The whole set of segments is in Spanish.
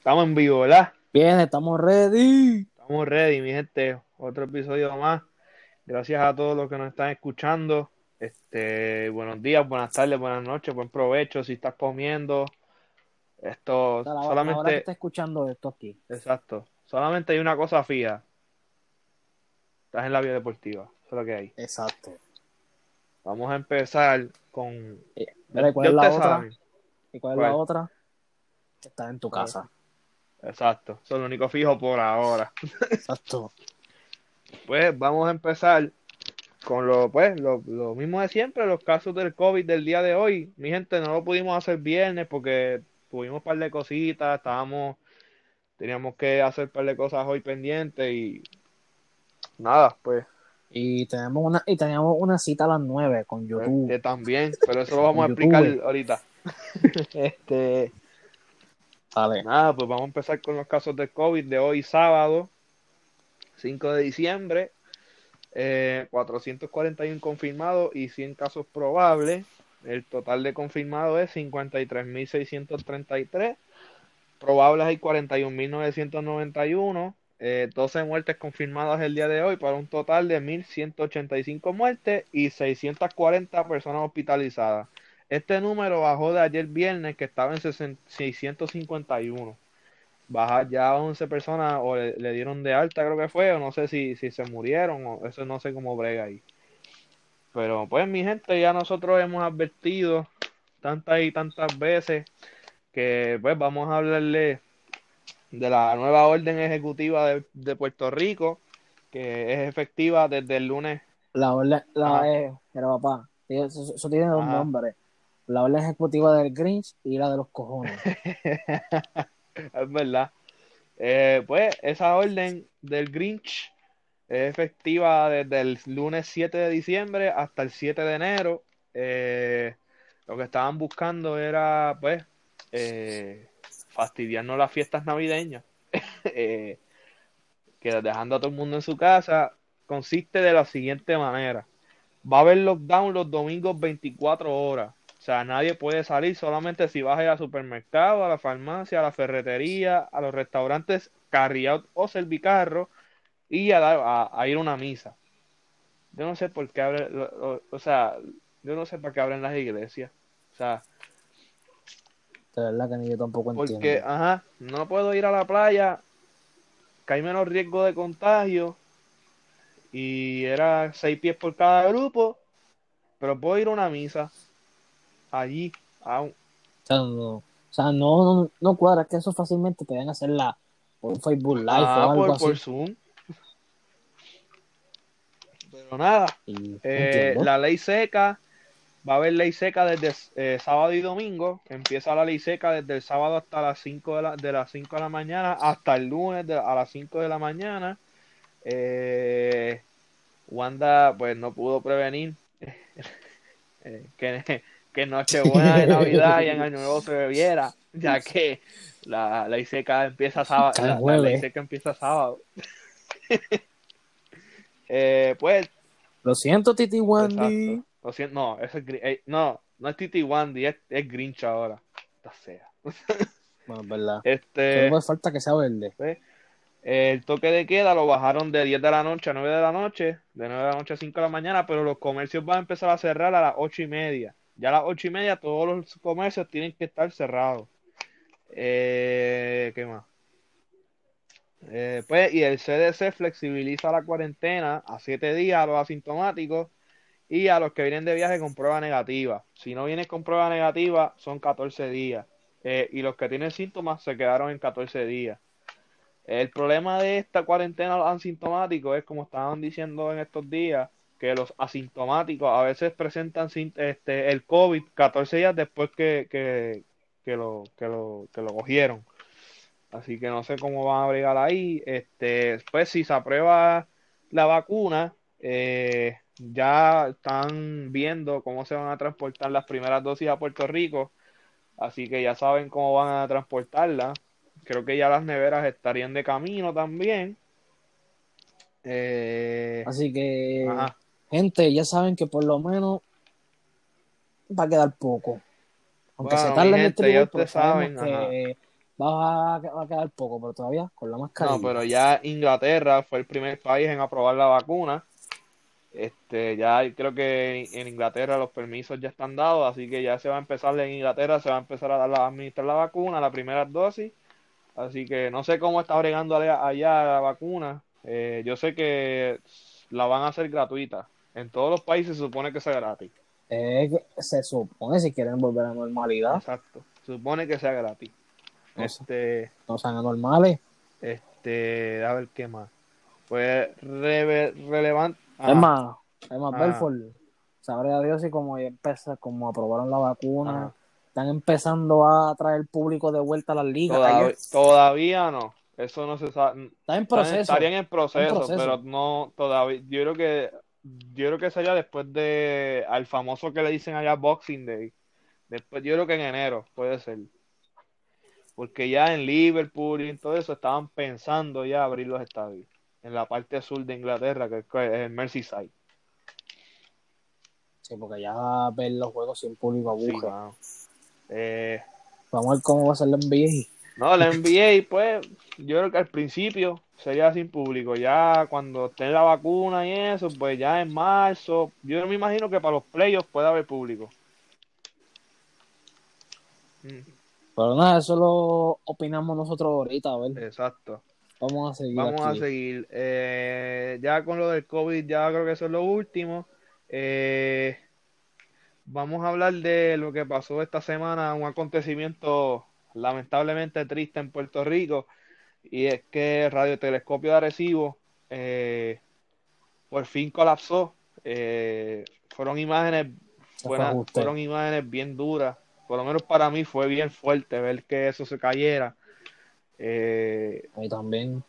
Estamos en vivo, ¿verdad? Bien, estamos ready. Estamos ready, mi gente. Otro episodio más. Gracias a todos los que nos están escuchando. Este, buenos días, buenas tardes, buenas noches, buen provecho si estás comiendo. Esto O sea, la, solamente. la hora que está escuchando esto aquí. Exacto. Solamente hay una cosa fija. Estás en la vía deportiva. Eso es lo que hay. Exacto. Vamos a empezar con. Eh, mira, ¿y cuál es la otra? ¿Y cuál es ¿Cuál? la otra? Que está en tu casa. Exacto. Eso es lo único fijo por ahora. Exacto. Pues vamos a empezar con lo, pues, lo, lo mismo de siempre, los casos del COVID del día de hoy. Mi gente, no lo pudimos hacer viernes porque tuvimos un par de cositas, estábamos, teníamos que hacer un par de cosas hoy pendientes y nada, pues, Y tenemos una, y teníamos una cita a las 9 con pues, YouTube. también, pero eso lo vamos a explicar ahorita. Este, Dale. nada, pues vamos a empezar con los casos del COVID de hoy sábado, 5 de diciembre. Eh, 441 confirmados y 100 casos probables. El total de confirmados es 53.633. Probables hay 41.991. Eh, 12 muertes confirmadas el día de hoy para un total de 1.185 muertes y 640 personas hospitalizadas. Este número bajó de ayer viernes que estaba en 60 651 bajar ya 11 personas o le, le dieron de alta, creo que fue, o no sé si, si se murieron, o eso no sé cómo brega ahí. Pero pues mi gente, ya nosotros hemos advertido tantas y tantas veces que pues vamos a hablarle de la nueva orden ejecutiva de, de Puerto Rico, que es efectiva desde el lunes. La orden, la, Ajá. eh, pero papá, eso, eso tiene dos Ajá. nombres. La orden ejecutiva del Grinch y la de los cojones. Es verdad. Eh, pues esa orden del Grinch es efectiva desde el lunes 7 de diciembre hasta el 7 de enero. Eh, lo que estaban buscando era, pues, eh, fastidiarnos las fiestas navideñas. Eh, que dejando a todo el mundo en su casa, consiste de la siguiente manera. Va a haber lockdown los domingos 24 horas. O sea, nadie puede salir solamente si vas a ir al supermercado, a la farmacia, a la ferretería, a los restaurantes carry out o servicarro y a, dar, a, a ir a una misa. Yo no sé por qué abren, o sea, yo no sé para qué abren las iglesias. O sea, De verdad que ni yo tampoco porque, entiendo. ajá, no puedo ir a la playa, que hay menos riesgo de contagio y era seis pies por cada grupo, pero puedo ir a una misa allí, a un- O sea, no, no, cuadra que eso fácilmente pueden hacerla por un Facebook Live Ah, o algo por, así. por Zoom. Pero nada, eh, la ley seca, va a haber ley seca desde eh, sábado y domingo. Empieza la ley seca desde el sábado hasta las 5 de, la, de las 5 de la mañana hasta el lunes de- a las 5 de la mañana. Eh, Wanda, pues no pudo prevenir eh, que, que Nochebuena de Navidad y en Año Nuevo se bebiera, ya que la ley seca empieza sábado. Cada La, la jueves. ley seca empieza sábado. Eh, pues, Lo siento, Titi exacto. Lo siento, no, eso es, eh, no, no es Titi Wandy, es, es Grinch ahora. Esta sea. Bueno, es verdad. Este, puede falta que sea verde. pues, el toque de queda lo bajaron de 10 de la noche a 9 de la noche, de 9 de la noche a 5 de la mañana, pero los comercios van a empezar a cerrar a las 8 y media. Ya a las 8 y media todos los comercios tienen que estar cerrados. Eh, ¿qué más? Eh, pues, y el CDC flexibiliza la cuarentena a 7 días a los asintomáticos y a los que vienen de viaje con prueba negativa. Si no vienes con prueba negativa, son 14 días. Eh, y los que tienen síntomas se quedaron en 14 días. El problema de esta cuarentena a los asintomáticos es, como estaban diciendo en estos días, que los asintomáticos a veces presentan este, el COVID 14 días después que, que, que lo, que, lo, que lo cogieron. Así que no sé cómo van a bregar ahí. Este, pues si se aprueba la vacuna, eh, ya están viendo cómo se van a transportar las primeras dosis a Puerto Rico. Así que ya saben cómo van a transportarla. Creo que ya las neveras estarían de camino también. Eh, Así que, ajá. Gente, ya saben que por lo menos va a quedar poco. Aunque Bueno, se tarde en distribuir, ustedes pero saben, que va a, va a quedar poco, pero todavía con la mascarilla. No, pero ya Inglaterra fue el primer país en aprobar la vacuna. Este, ya creo que en Inglaterra los permisos ya están dados, así que ya se va a empezar en Inglaterra, se va a empezar a dar la, a administrar la vacuna, la primera dosis. Así que no sé cómo está bregando allá, allá la vacuna. Eh, yo sé que la van a hacer gratuita. En todos los países se supone que sea gratis. Eh, se supone si quieren volver a la normalidad, Exacto. Se supone que sea gratis. No. Este, no sean anormales. este, a ver qué más. Pues relevante. Es más, es más, Ah. Belfort, sabré a Dios y como empieza, como aprobaron la vacuna, Ajá. están empezando a traer público de vuelta a las ligas. Todavía, todavía no. Eso no se sabe. está en Están- proceso. Estarían en proceso, en proceso. pero no todavía. Yo creo que yo creo que sería después de al famoso que le dicen allá Boxing Day. Después, yo creo que en enero puede ser. Porque ya en Liverpool y en todo eso estaban pensando ya abrir los estadios. En la parte sur de Inglaterra, que es el Merseyside. Sí, porque ya ver los juegos sin público Sí, aburre. mano. Eh, Vamos a ver cómo va a ser la NBA. No, la NBA, pues, yo creo que al principio sería sin público. Ya cuando esté la vacuna y eso, pues ya en marzo. Yo me imagino que para los playoffs puede haber público. Mm, Pero nada, eso lo opinamos nosotros ahorita, a ver. Exacto. Vamos a seguir Vamos a seguir. Eh, ya con lo del COVID, ya creo que eso es lo último. Eh, vamos a hablar de lo que pasó esta semana, un acontecimiento lamentablemente triste en Puerto Rico, y es que el radiotelescopio de Arecibo eh, por fin colapsó. Eh, fueron imágenes buenas, fueron imágenes bien duras. Por lo menos para mí fue bien fuerte ver que eso se cayera. Eh, Ahí también.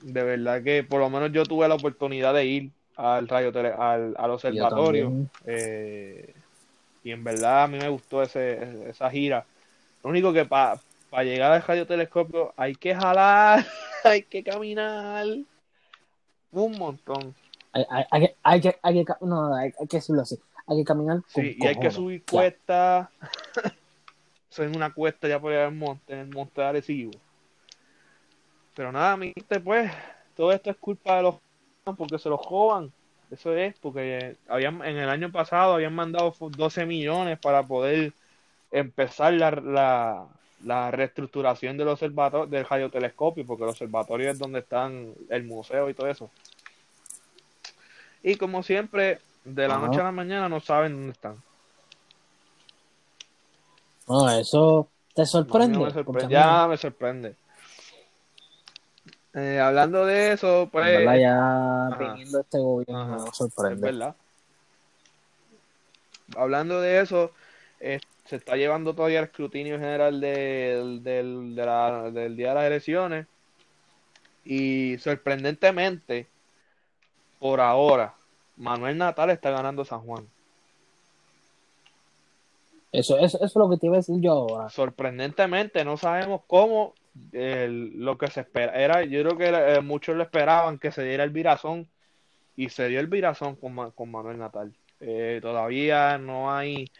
de verdad que por lo menos yo tuve la oportunidad de ir al radio tele- al, al observatorio eh, y en verdad a mí me gustó ese, esa gira. Lo único que para llegar al radiotelescopio hay que jalar, hay que caminar un montón. Hay, hay, hay, que- hay que, hay que, ca- no, hay, que decirlo así. Hay que caminar con Sí, y hay que subir cuestas. Eso es una cuesta ya por allá en el monte, en el monte de Arecibo. Pero nada, mi gente, pues, todo esto es culpa de los porque se los joban. Eso es, porque habían, en el año pasado habían mandado fu- 12 millones para poder empezar la, la, la reestructuración del observatorio, del radiotelescopio, porque el observatorio es donde están el museo y todo eso. Y como siempre, de la Ajá. noche a la mañana no saben dónde están. No, eso te sorprende. no me sorprende. Ya me sorprende. Eh, hablando de eso, pues, verdad, ya Ajá. viniendo este gobierno Ajá. me sorprende. verdad. Hablando de eso, eh, se está llevando todavía el escrutinio general del, del, de la- del día de las elecciones. Y sorprendentemente, por ahora, Manuel Natal está ganando San Juan. Eso, eso, eso es lo que te iba a decir yo ahora. sorprendentemente no sabemos cómo el- lo que se espera era yo creo que eh, muchos lo esperaban que se diera el virazón y se dio el virazón con, con Manuel Natal Eh, todavía no hay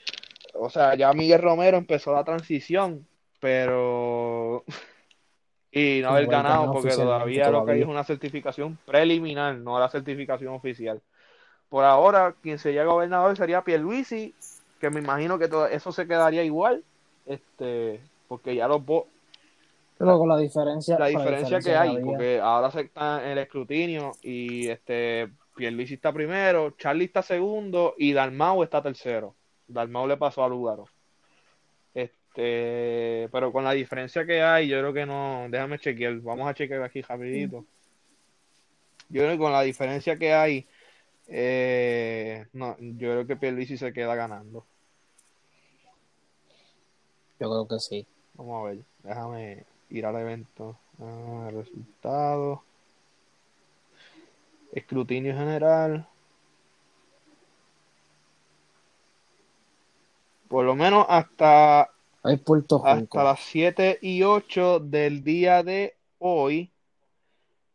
o sea ya Miguel Romero empezó la transición pero y no haber No ganado porque todavía lo que hay es una certificación preliminar no la certificación oficial por ahora quien sería gobernador sería Pierluisi que me imagino que todo eso se quedaría igual este porque ya los vo- Pero con la diferencia, la diferencia que hay, había. porque ahora se está en el escrutinio y este Pierluisi está primero, Charlie está segundo y Dalmau está tercero. Dalmau le pasó a Lugaro. Este, pero con la diferencia que hay, yo creo que no, déjame chequear, vamos a chequear aquí rapidito. Yo creo que con la diferencia que hay, eh, no, yo creo que Pierluisi se queda ganando. Yo creo que sí. Vamos a ver, déjame ir al evento. Ah, resultados. Escrutinio general. Por lo menos hasta, Hay Puerto hasta las 7 y 8 del día de hoy,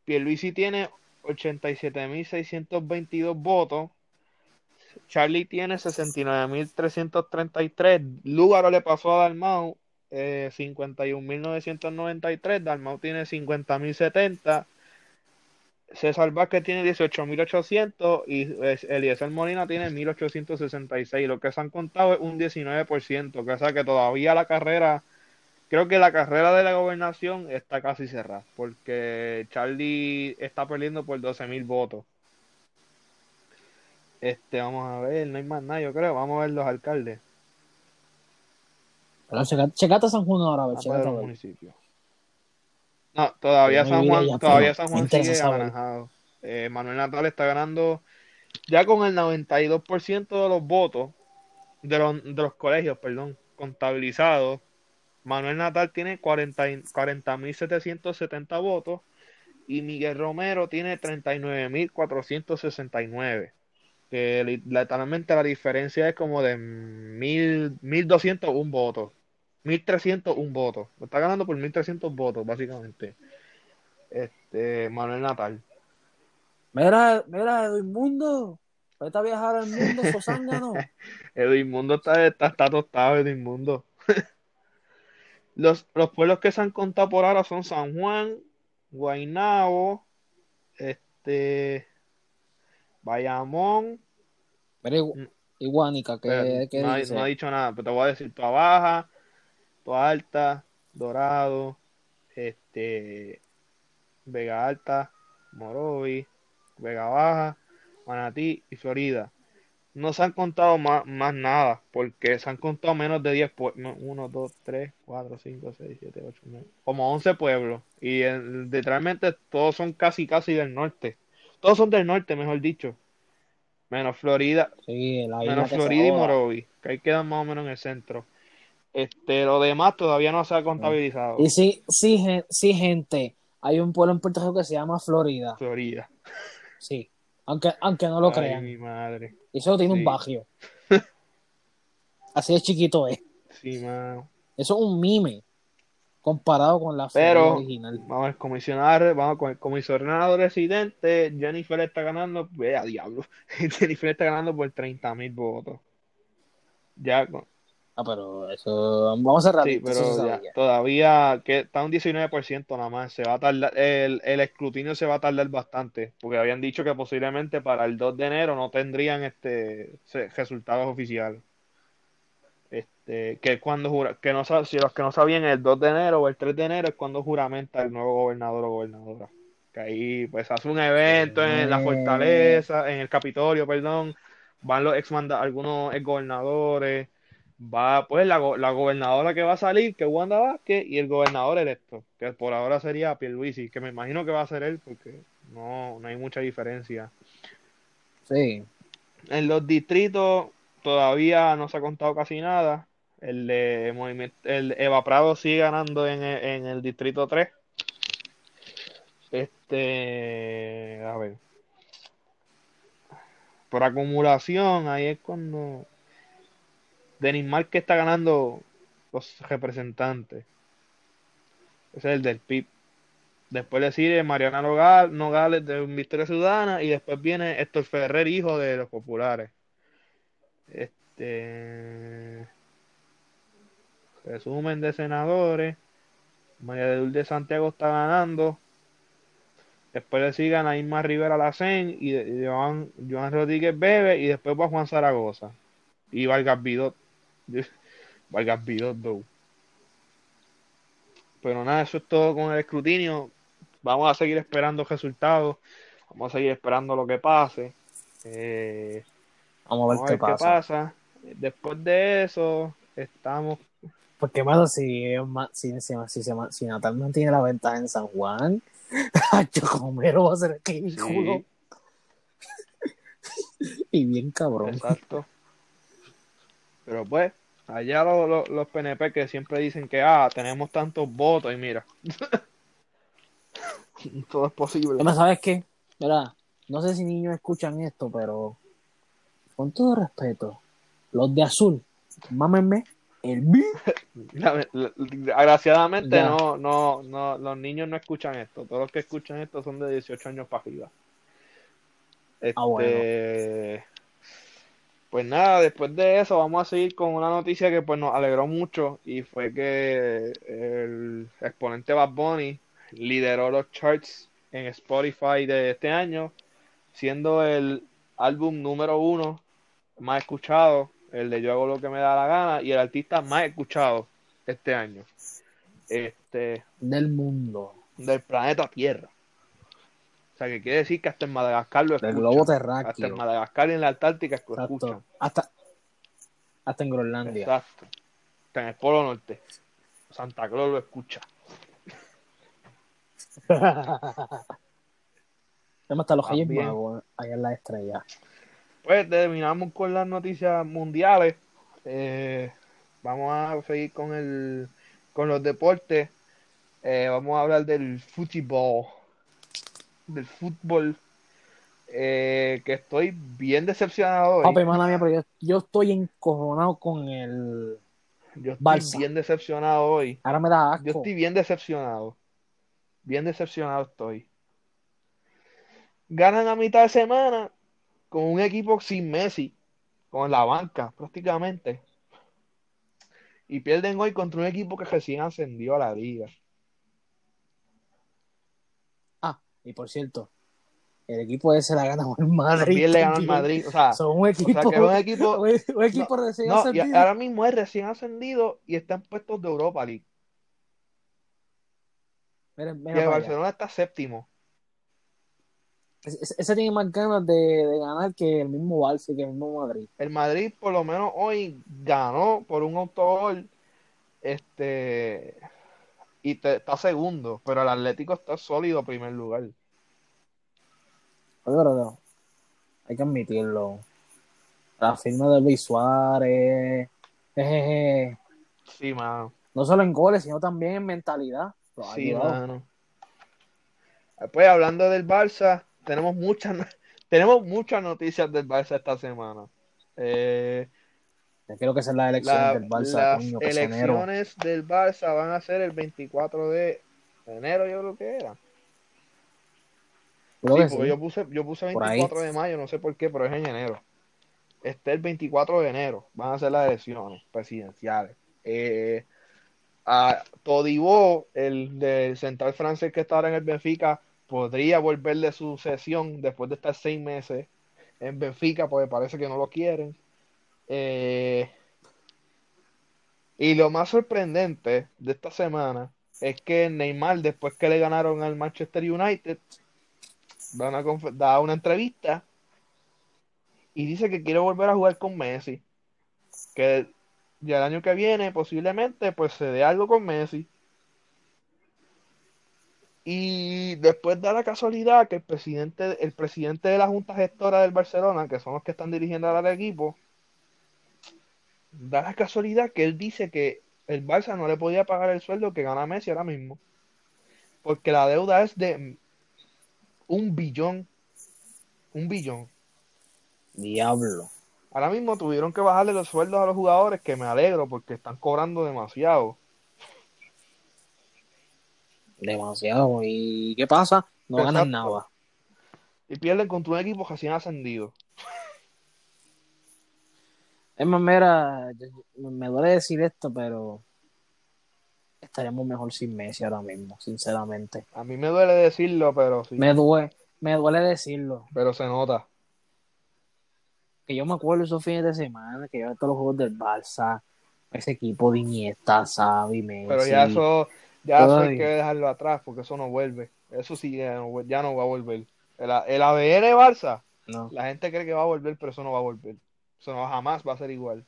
Pierluisi tiene 87.622 votos. Charlie tiene 69.333. Lugaro le pasó a Dalmau eh, 51.993, Dalmau tiene 50.070, César Vázquez tiene 18.800 y eh, Eliezer Molina tiene 1.866. Lo que se han contado es un 19%, que o sea que todavía la carrera, creo que la carrera de la gobernación está casi cerrada, porque Charlie está perdiendo por 12.000 votos. Este, vamos a ver, no hay más nada, yo creo. Vamos a ver los alcaldes. Pero checa- checate San Juan ahora, a ver, Vamos a checate ver a los ver. municipios. No, todavía San Juan, todavía San Juan sigue anaranjado. Eh, Manuel Natal está ganando ya con el 92% de los votos de los, de los colegios, perdón, contabilizados. Manuel Natal tiene 40 y- 40.770 votos y Miguel Romero tiene 39.469. Que li- literalmente la diferencia es como de mil, 1.201 votos. 1.301 votos. Está ganando por 1.300 votos, básicamente. Este, Manuel Natal. Mira, mira, Edwin Mundo. Vete a viajar al mundo, Sosángano. Edwin Mundo está, está, está tostado, Edwin Mundo. Los, los pueblos que se han contado por ahora son San Juan, Guaynabo, este, Bayamón, Mira, Igu- Mm. Iguanica, pero ¿qué, qué no, dice? no ha dicho nada, pero te voy a decir Toa Baja, Toa Alta, Dorado, este, Vega Alta, Morovi, Vega Baja, Manatí y Florida. No se han contado más, más nada, porque se han contado menos de 10 pueblos. 1, 2, 3, 4, 5, 6, 7, 8, 9. Como 11 pueblos. Y literalmente todos son casi, casi del norte. Todos son del norte, mejor dicho. Menos Florida, Sí, la menos Florida y. Morovi, que ahí quedan más o menos en el centro. Este, lo demás todavía no se ha contabilizado. Y sí, sí, sí, gente. Hay un pueblo en Puerto Rico que se llama Florida. Florida. Sí. Aunque, aunque no lo Ay, crean. mi madre. Y solo tiene Sí. un barrio. Así de chiquito es. Sí, mano. Eso es un mime. Comparado con la Pero original. vamos al comisionar, vamos con el comisionado residente. Jennifer está ganando, vea diablo. Jennifer está ganando por 30 mil votos. Ya, con- Ah, pero eso. Vamos a cerrar. sí, pero ya, todavía que está un 19% nada más. Se va a tardar, el, el escrutinio se va a tardar bastante, porque habían dicho que posiblemente para el 2 de enero no tendrían este resultados oficiales. Este, que es cuando jura, que no si los que no sabían el 2 de enero o el 3 de enero es cuando juramenta el nuevo gobernador o gobernadora. Que ahí pues hace un evento en la Eh. fortaleza, en el Capitolio, perdón, van los ex algunos ex gobernadores, va pues la, go- la gobernadora que va a salir, que es Wanda Vázquez, y el gobernador electo, que por ahora sería Pierluisi, que me imagino que va a ser él porque no, no hay mucha diferencia. Sí. En los distritos todavía no se ha contado casi nada. El de movimiento, el Eva Prado sigue ganando en en el distrito 3. Este, a ver. Por acumulación, ahí es cuando Denis Márquez está ganando los representantes. Ese es el del PIB. Después le sigue Mariana Nogal- Nogales de Victoria Ciudadana y después viene Héctor Ferrer, hijo de los populares. Este resumen de senadores. María de Lourdes Santiago está ganando. Después le siguen a Irma Rivera Lacén y, y Joan, Joan Rodríguez Bebe y después va Juan Zaragoza. Y Vargas Vidot. Vargas Vidot, though. Pero nada, eso es todo con el escrutinio. Vamos a seguir esperando resultados. Vamos a seguir esperando lo que pase. Eh, Vamos a ver Vamos a qué ver qué pasa. pasa. Después de eso, estamos. Porque, mano, si, ma- si, si, si, si, si Natal mantiene la ventaja en San Juan, Chocomero va a ser ridículo. Sí, Y bien cabrón. exacto. Pero pues, allá lo- lo- los PNP que siempre dicen que, ah, tenemos tantos votos y mira. Todo es posible. Además, ¿sabes qué? Mira, no sé si niños escuchan esto, pero con todo respeto, los de azul, mámenme el Ya. no, no, no, los niños no escuchan esto. Todos los que escuchan esto son de 18 años para arriba. Este, Ah, bueno. Pues nada, después de eso vamos a seguir con una noticia que pues nos alegró mucho y fue que el exponente Bad Bunny lideró los charts en Spotify de este año, siendo el álbum número uno más escuchado, el de Yo hago lo que me da la gana, y el artista más escuchado este año. Este, Del mundo. del planeta Tierra. O sea, que quiere decir que hasta en Madagascar lo Del escuchan. globo Hasta en terráqueo. Madagascar y en la Antártica lo escuchan. Hasta, hasta en Groenlandia. Exacto. Hasta en el Polo Norte. Santa Claus lo escucha. Además, hasta los Reyes. Magos allá en la estrella. Pues terminamos con las noticias mundiales. Eh, vamos a seguir con el con los deportes. Eh, vamos a hablar del fútbol. Del fútbol. Eh, que estoy bien decepcionado hoy. Papi, mía, pero yo, yo estoy encojonado con el. Yo estoy Barça. bien decepcionado hoy. Ahora me da Yo asco. estoy bien decepcionado. Bien decepcionado estoy. Ganan a mitad de semana con un equipo sin Messi, con la banca prácticamente. Y pierden hoy contra un equipo que recién ascendió a la liga. Ah, y por cierto, el equipo ese la gana el Madrid. También le ganó. Madrid. O sea, Son un o sea equipo. que es un equipo. un, un equipo recién No, y ascendido. ahora mismo es recién ascendido y está en puestos de Europa League. Y el allá. Barcelona está séptimo. Ese, tiene más ganas de, de ganar que el mismo Barça que el mismo Madrid. El Madrid, por lo menos hoy, ganó por un autogol. Este. Y te- está segundo. Pero el Atlético está sólido primer lugar. Oye, pero no, hay que admitirlo. La firma de Luis Suárez, jejeje, Sí, mano. no solo en goles, sino también en mentalidad. Sí, mano. Pues hablando del Barça, tenemos muchas, tenemos muchas noticias del Barça esta semana. Eh, Yo creo que esa es la elección la- del Barça, las coño, enero. elecciones del Barça van a ser el 24 de enero, yo creo que era. Creo Sí, que porque sí. yo puse, yo puse Por ahí. 24 de mayo, no sé por qué, pero es en enero. Este el 24 de enero, van a ser las elecciones presidenciales. Eh, a Todibo, el del central francés que está ahora en el Benfica, podría volver de su sesión después de estar seis meses en Benfica, porque parece que no lo quieren. Eh, y lo más sorprendente de esta semana es que Neymar, después que le ganaron al Manchester United, da una, una entrevista y dice que quiere volver a jugar con Messi. Que ya el año que viene posiblemente pues se dé algo con Messi. Y después da la casualidad que el presidente, el presidente de la Junta Gestora del Barcelona, que son los que están dirigiendo el equipo, da la casualidad que él dice que el Barça no le podía pagar el sueldo que gana Messi ahora mismo. Porque la deuda es de un billón. Un billón. Diablo. Ahora mismo tuvieron que bajarle los sueldos a los jugadores, que me alegro porque están cobrando demasiado. Demasiado. ¿Y qué pasa? No Exacto. ganan nada. Y pierden contra un equipo recién ascendido. Es más, mira, me duele decir esto, pero estaríamos mejor sin Messi ahora mismo, sinceramente. A mí me duele decirlo, pero sí. Me duele, me duele decirlo. Pero se nota. Que yo me acuerdo esos fines de semana que yo todos los juegos del Barça, ese equipo de Iniesta, Xavi, Messi. Pero ya eso, ya eso hay Ay. que dejarlo atrás porque eso no vuelve. Eso sí ya no, vuel- ya no va a volver. El, el ADN Barça, No. la gente cree que va a volver, pero eso no va a volver. Eso no, jamás va a ser igual.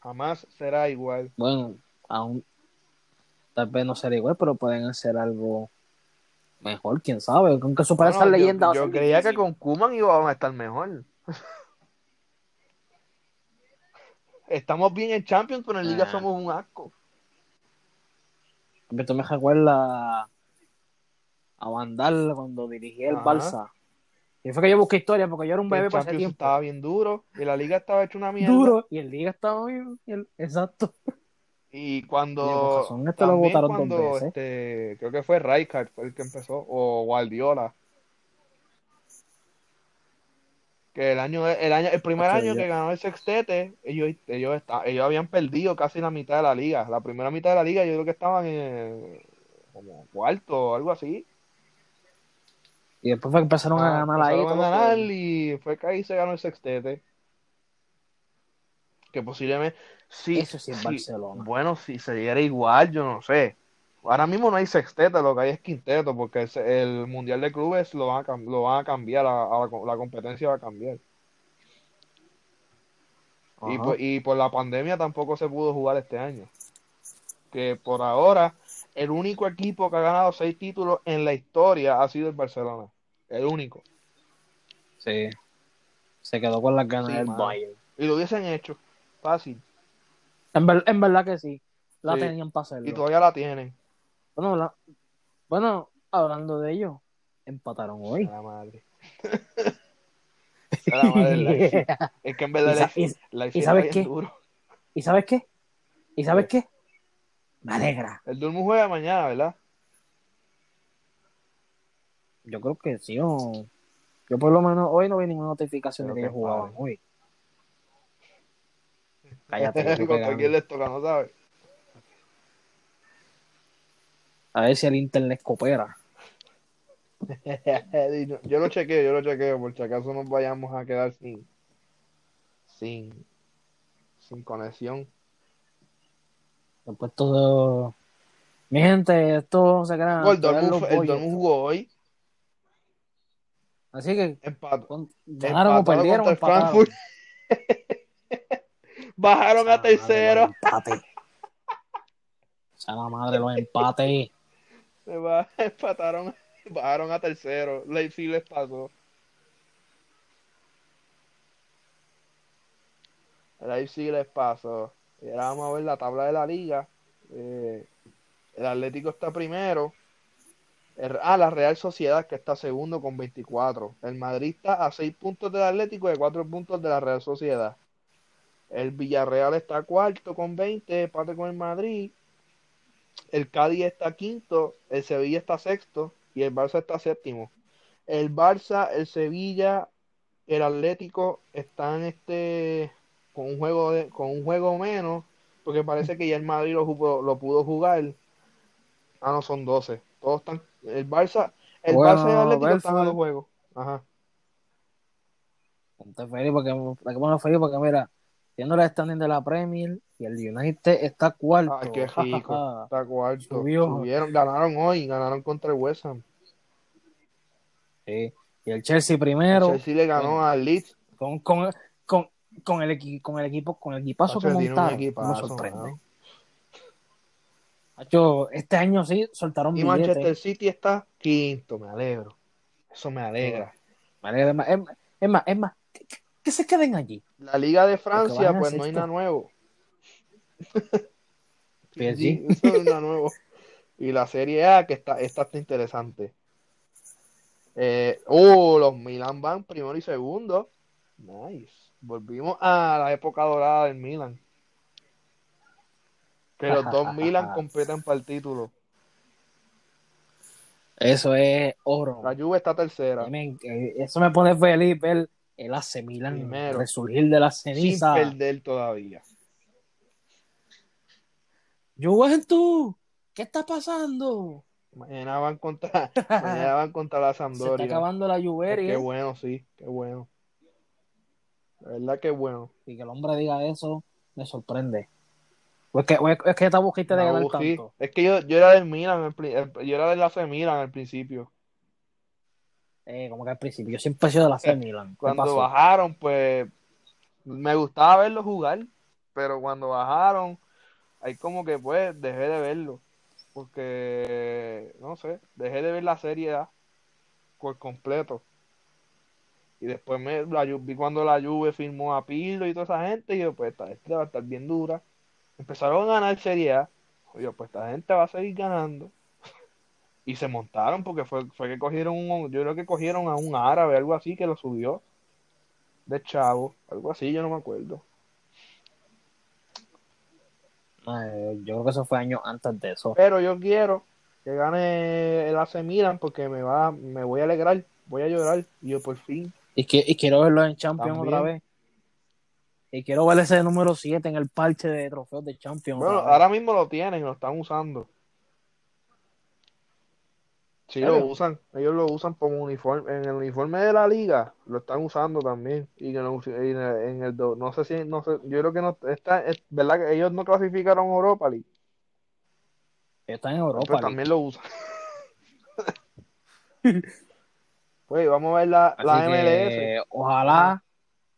Jamás será igual. Bueno, aún tal vez no será igual, pero pueden hacer algo mejor, quién sabe. Aunque superar Bueno, esa yo- leyenda yo, ser creía que con Kuman íbamos a estar mejor. Estamos bien en Champions, pero en Liga Ah. somos un asco. Porque tú me recuerdas a Vandal cuando dirigía el Ajá. Barça. Y fue que yo busqué historia porque yo era un Que el bebé para ese tiempo. estaba bien duro y la Liga estaba hecha una mierda. Duro. Y el Liga estaba bien. y el- Exacto. Y Y cuando razón, este lo también votaron dos cuando veces. este, creo que fue Rijkaard fue el que empezó o Guardiola Que el año, el año, el primer año que ganó el sextete, ellos, ellos, está- ellos habían perdido casi la mitad de la liga. La primera mitad de la liga yo creo que estaban en como cuarto o algo así. Y después fue que empezaron a Ah, ganar ahí. a ganar pues. y fue que ahí se ganó el sextete. Que posiblemente sí, Eso sí es sí, Barcelona. Bueno, si se diera igual, yo no sé. Ahora mismo no hay sextete, lo que hay es quinteto, porque el, el Mundial de Clubes lo van a, lo van a cambiar, a, a la, la competencia va a cambiar. Y por, y por la pandemia tampoco se pudo jugar este año. Que por ahora, el único equipo que ha ganado seis títulos en la historia ha sido el Barcelona. El único. Sí. Se quedó con las ganas Sí, del. Bayern. Y lo hubiesen hecho. Fácil. En, ver- en verdad que sí. La Sí. tenían para hacerlo. Y todavía la tienen. Bueno, la- bueno, hablando de ello, empataron hoy. A la madre. A la madre. Es que en verdad Y Leipzig, y- sabes qué? duro. ¿Y sabes qué? ¿Y sabes qué? Me alegra. El Dortmund juega mañana, ¿verdad? Yo creo que sí. o- Yo por lo menos hoy no vi ninguna notificación de que ellos qué jugaban hoy. Cállate. Contra quién les toca, no sabes. A ver si el internet coopera. Yo lo chequeo, yo lo chequeo, por si acaso nos vayamos a quedar sin, sin, sin conexión. Después todo. Mi gente, esto se queda. El. Dortmund jugó hoy, Así que empató, ganaron o perdieron. Frankfurt. Bajaron a Esa tercero. los empates. Esa la madre, los empates. Se va- empataron, bajaron a tercero. Leipzig les pasó. Leipzig les pasó. Y ahora vamos a ver la tabla de la liga. Eh, el Atlético está primero. Ah, la Real Sociedad que está segundo con 24. El Madrid está a 6 puntos del Atlético y a 4 puntos de la Real Sociedad. El Villarreal está cuarto con 20, empate con el Madrid. El Cádiz está quinto, el Sevilla está sexto y el Barça está séptimo. El Barça, el Sevilla, el Atlético están este con un juego de- con un juego menos, porque parece que ya el Madrid lo, lo pudo jugar. Ah, no, son 12. Todos están el Barça, el Bueno, Barça y el Atlético están a dos juegos. Ajá. Ponte feliz porque, poner feliz porque, mira, viendo la standing de la Premier y el United está cuarto. Ay, qué rico. Está cuarto. Subió. Subieron, ganaron hoy, ganaron contra el West Ham. Sí. Y el Chelsea El primero. Chelsea le ganó al Leeds. Con, con, con, con, el, con el equipo, con el equipazo que montaron. no me sorprende. Hacho, este año sí soltaron Y billetes. Manchester City está quinto, me alegro. Eso me alegra. Me alegra más. Es, es más, es más, que, que- se queden allí. La Liga de Francia, pues no hay nada nuevo. Sí, eso es nada nuevo. Y la Serie A, que está, esta está interesante. Eh, oh, los Milan van primero y segundo. Nice. Volvimos a la época dorada del Milan. Que los dos Milan competen para el título. Eso es oro. La Juve está tercera. Eso me pone feliz ver el AC Milan Primero. resurgir de la Sin ceniza. perder todavía. Juventus, ¿qué está pasando? Mañana van contra, mañana van contra la Se está Sampdoria. acabando la Juventus. Qué bueno, sí, qué bueno. La verdad que bueno. Y que el hombre diga eso me sorprende. O es que, o es, es que te de ganar tanto. Es que yo, yo era del Milan, el- yo era del AC Milan al principio. Eh, como que al principio. Yo siempre he sido de la AC Milan. ¿Qué Cuando bajaron, pues me gustaba verlo jugar, pero cuando bajaron, ahí como que pues dejé de verlo. Porque, no sé, dejé de ver la serie A por completo. Y después me la, vi cuando la Juve firmó a Pirlo y toda esa gente, y yo, pues esta gente va a estar bien dura. Empezaron a ganar Serie A. Yo, pues esta gente va a seguir ganando. Y se montaron porque fue, fue que cogieron un, yo creo que cogieron a un árabe, algo así, que lo subió de chavo, algo así, yo no me acuerdo. Eh, yo creo que eso fue años antes de eso. Pero yo quiero que gane el AC Milan porque me va, me voy a alegrar, voy a llorar. Y yo por fin, Y, que, y quiero verlo en Champions También. otra vez. Y quiero ver ese número 7 en el parche de trofeos de Champions. Bueno, ahora mismo lo tienen, lo están usando. Sí, lo usan. Ellos lo usan como uniforme. En el uniforme de la liga lo están usando también. Y en el, en el- en el no sé si, no sé, yo creo que no está, es verdad que ellos no clasificaron Europa League, Está en Europa. pero League. también lo usan. Pues vamos a ver la, la MLS. que ojalá,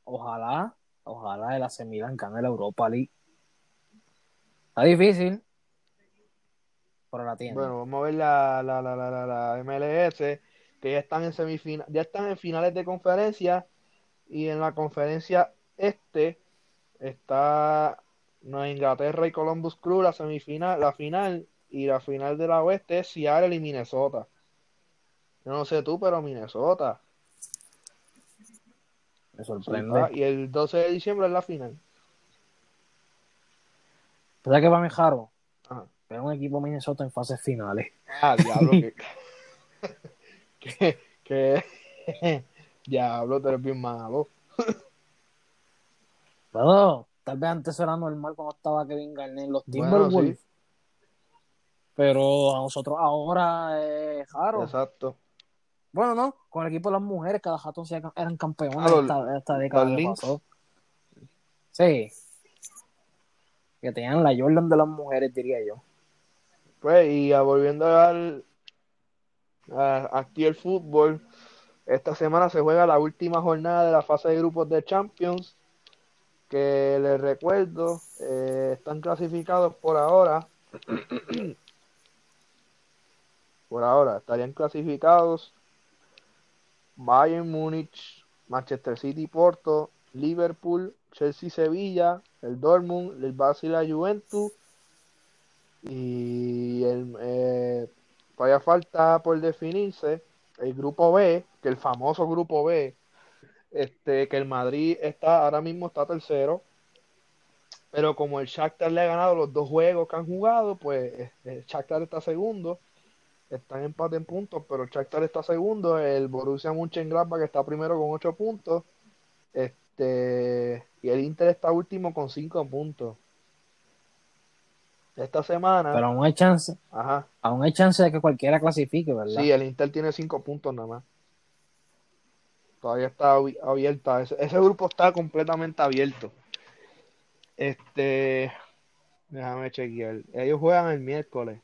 ojalá, ojalá el AC Milan gane la Europa League. Está difícil, pero la tiene. Bueno, vamos a ver la, la, la, la, la, MLS, que ya están en semifinal, ya están en finales de conferencia y en la conferencia este está Nueva Inglaterra y Columbus Crew, la semifinal, la final y la final de la oeste es Seattle y Minnesota. Yo no sé tú, pero Minnesota. Me sorprende. pa, y el 12 de diciembre es la final. ¿Sabes qué va mi Jaro? Ver un equipo Minnesota en fases finales. Ah, diablo, que, que, que- diablo, tú eres bien malo. Pero, tal vez antes era normal cuando estaba Kevin Garnett en los Bueno, Timberwolves. sí. Pero a nosotros ahora es raro. Exacto. Bueno, no, con el equipo de las mujeres, cada jato se- eran campeones Ah, los- esta, esta década los Lynx. Sí. Que tenían la Jordan de las mujeres, diría yo. Pues, y ah, volviendo al a- aquí el fútbol, esta semana se juega la última jornada de la fase de grupos de Champions, que les recuerdo, eh, están clasificados por ahora, por ahora, estarían clasificados Bayern Múnich, Manchester City, Porto, Liverpool, Chelsea, Sevilla, el Dortmund, el Basel, la Juventus. Y el, eh, todavía falta por definirse el grupo B, que el famoso grupo B, este, que el Madrid está ahora mismo está tercero, pero como el Shakhtar le ha ganado los dos juegos que han jugado, pues el Shakhtar está segundo, están en empate en puntos, pero el Shakhtar está segundo, el Borussia Mönchengladbach está primero con ocho puntos, este, y el Inter está último con cinco puntos. Esta semana, Pero aún hay chance, ajá, aún hay chance de que cualquiera clasifique, ¿verdad? Sí, el Inter tiene cinco puntos nada más. Todavía está abi- abierta. Ese, ese grupo está completamente abierto. Este, déjame chequear. Ellos juegan el miércoles.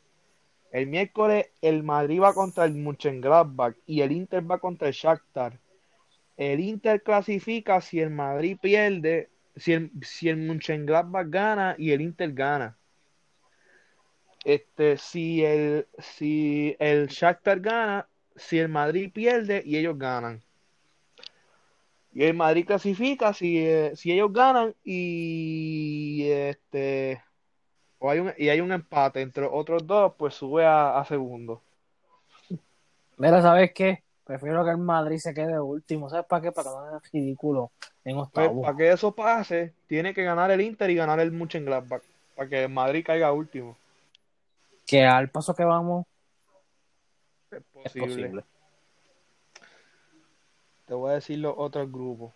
El miércoles el Madrid va contra el Mönchengladbach y el Inter va contra el Shakhtar. El Inter clasifica si el Madrid pierde, si el, si el gana y el Inter gana. Este, si el, si el Shakhtar gana, si el Madrid pierde y ellos ganan. Y el Madrid clasifica si, eh, si ellos ganan y este o hay un, y hay un empate entre otros dos, pues sube a, a segundo. Mira, ¿sabes qué? Prefiero que el Madrid se quede último. ¿Sabes para qué? Para que no haga ridículo en Pues, octavo. para que eso pase, tiene que ganar el Inter y ganar el Mönchengladbach, para que el Madrid caiga último. Que al paso que vamos Es es posible. posible. Te voy a decir los otros grupos.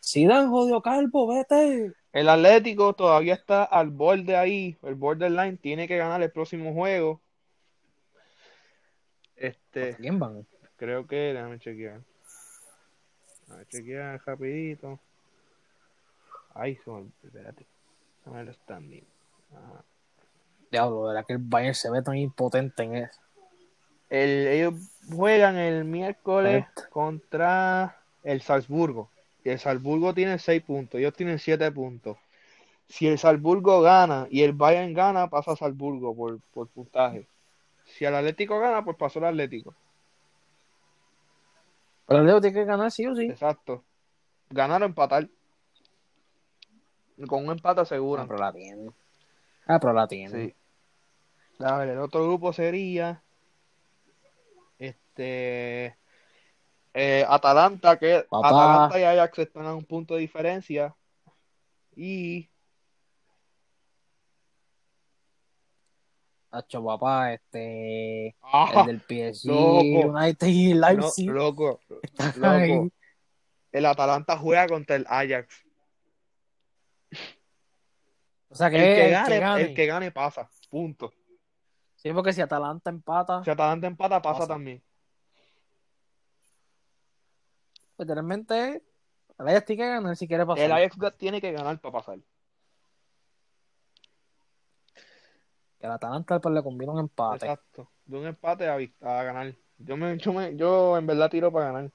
Si dan jodido calvo, vete. El Atlético todavía está al borde ahí, el borderline, tiene que ganar el próximo juego. Este, ¿Quién van? creo que, déjame chequear. Déjame chequear rapidito. Ay, me- espérate. A ver el standing. Ajá. Diablo, ¿verdad que el Bayern se ve tan impotente en eso? El- ellos juegan el miércoles contra el Salzburgo. Y el Salzburgo tiene 6 puntos, ellos tienen 7 puntos. Si el Salzburgo gana y el Bayern gana, pasa a Salzburgo por, por puntaje. Si el Atlético gana, pues pasó el Atlético. Pero el Leo tiene que ganar sí o sí. Exacto. Ganar o empatar. Con un empate Ah, aseguran. pero la tiene. Ah, pero la tiene. Sí. A ver, el otro grupo sería este eh, Atalanta, que Papá. Atalanta y Ajax están a un punto de diferencia. Y Hacho, papá, este. ¡Ah! el del PSG, loco. United y no, Leipzig. loco, el Atalanta juega contra el Ajax. O sea que El que el gane, que gane. el que gane pasa. Punto. Sí, porque si Atalanta empata, Si Atalanta empata, pasa, Pasa. también. Literalmente el Ajax tiene que ganar si quiere pasar. El Ajax tiene que ganar para pasar. Que el Atalanta pues, le conviene un empate. Exacto. De un empate a, a ganar. Yo, me, yo, me- yo en verdad tiro para ganar.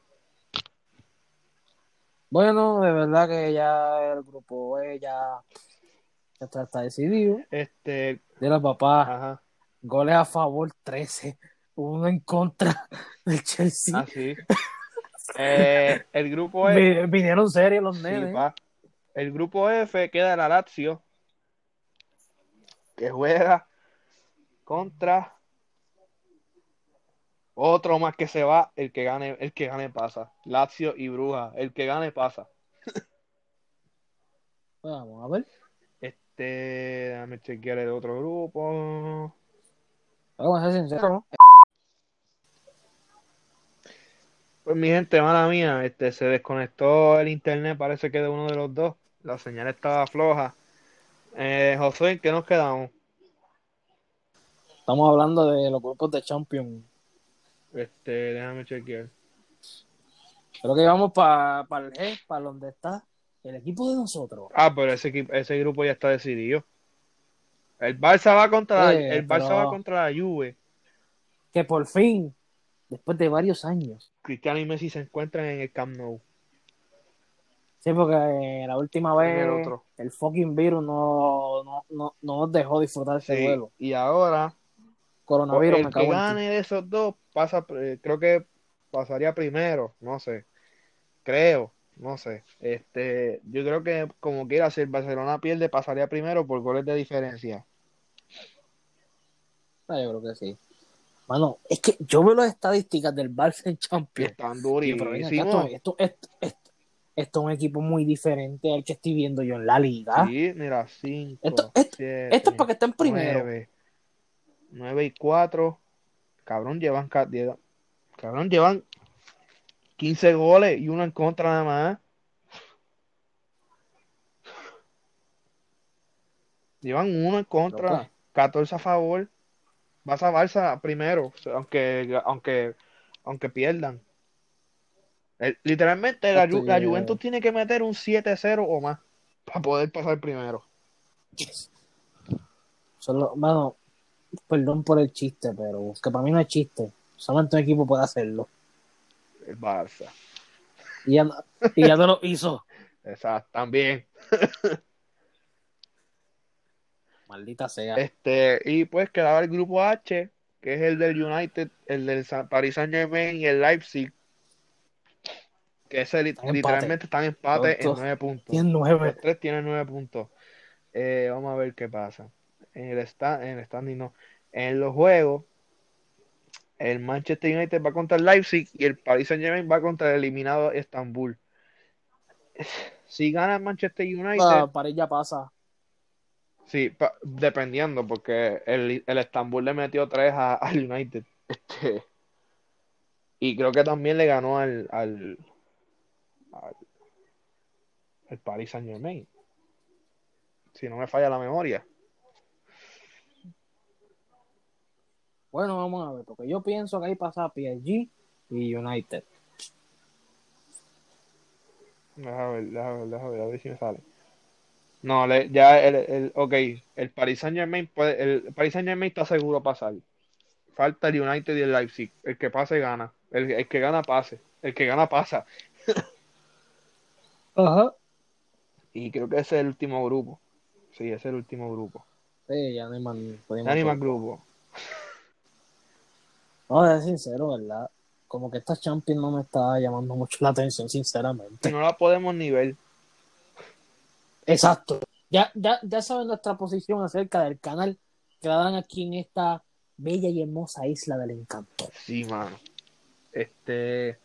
Bueno, de verdad que ya el grupo E ya, ya está, está decidido. Este, Dile papá, ajá. goles a favor 13, uno en contra del Chelsea. Ah, sí. Eh, el grupo E. Vi- Vinieron serios los nenes. El grupo F queda la Lazio, que juega contra otro más que se va, el que gane, el que gane pasa. Lazio y Bruja, el que gane pasa. Vamos a ver. Este, déjame chequear el otro grupo. Vamos a ser sinceros. Pues mi gente, mala mía, este se desconectó el internet, parece que de uno de los dos. La señal estaba floja. Eh, Josué, ¿en qué nos quedamos? Estamos hablando de los grupos de Champions. Este, déjame chequear. Creo que vamos para el G, para donde está el equipo de nosotros. Ah, pero ese equipo, ese grupo ya está decidido. El Barça va contra Eh, el Barça va contra la Juve. Que por fin, después de varios años, Cristiano y Messi se encuentran en el Camp Nou. sí, porque eh, la última vez el fucking virus no, no, no, no nos dejó disfrutar ese Sí, y ahora Coronavirus, el me que gane de esos dos pasa, eh, creo que pasaría primero, no sé. Creo, no sé. Este, yo creo que como quiera, si el Barcelona pierde, pasaría primero por goles de diferencia. Ah, yo creo que sí. Mano, es que yo veo las estadísticas del Barça en Champions. están durísimos. esto, esto, esto, esto- esto es un equipo muy diferente al que estoy viendo yo en la liga. Sí, mira, 5, Esto- esto- 7, Esto es para que estén primero. 9, 9 y 4. Cabrón, llevan, ca- llevan- cabrón, llevan 15 goles y uno en contra nada más. Llevan uno en contra, Loco. 14 a favor. Vas a Barça primero, aunque, aunque, aunque pierdan. El- literalmente la, Ju- la Estoy, eh, Juventus tiene que meter un 7-0 o más para poder pasar primero. Solo, mano, perdón por el chiste, pero que para mí no es chiste. Solamente un equipo puede hacerlo. El Barça. Y ya, y ya no lo hizo. Exacto, también. Maldita sea. Este, y pues quedaba el grupo H, que es el del United, el del Paris Saint Germain y el Leipzig. Que ese Están en literalmente están en empate en nueve puntos. Nueve. Los tres tienen nueve puntos. Eh, vamos a ver qué pasa. En el stand, en el standing no. En los juegos, el Manchester United va contra el Leipzig y el Paris Saint Germain va contra el eliminado Estambul. Si gana el Manchester United, Ah, para ella pasa. Sí, pa- dependiendo, porque el, el Estambul le metió tres a- al United. Este, y creo que también le ganó al, al, al, al Paris Saint Germain. Si no me falla la memoria. Bueno, vamos a ver, porque yo pienso que ahí pasa PSG y United. Déjame ver, déjame ver, déjame ver, a ver si me sale. No, le- ya el, el, ok, el Paris Saint Germain puede, el Paris Saint Germain está seguro pasar. Falta el United y el Leipzig. El que pase gana. El, el que gana pase. El que gana pasa. Ajá. Y creo que ese es el último grupo. Sí, ese es el último grupo. Sí, ya no hay más. No hay más grupo. No, ser sincero, ¿verdad? Como que esta Champions no me está llamando mucho la atención, sinceramente. No la podemos ni ver. Exacto. Ya, ya, ya saben nuestra posición acerca del canal que la dan aquí en esta bella y hermosa isla del encanto. Sí, mano. Este.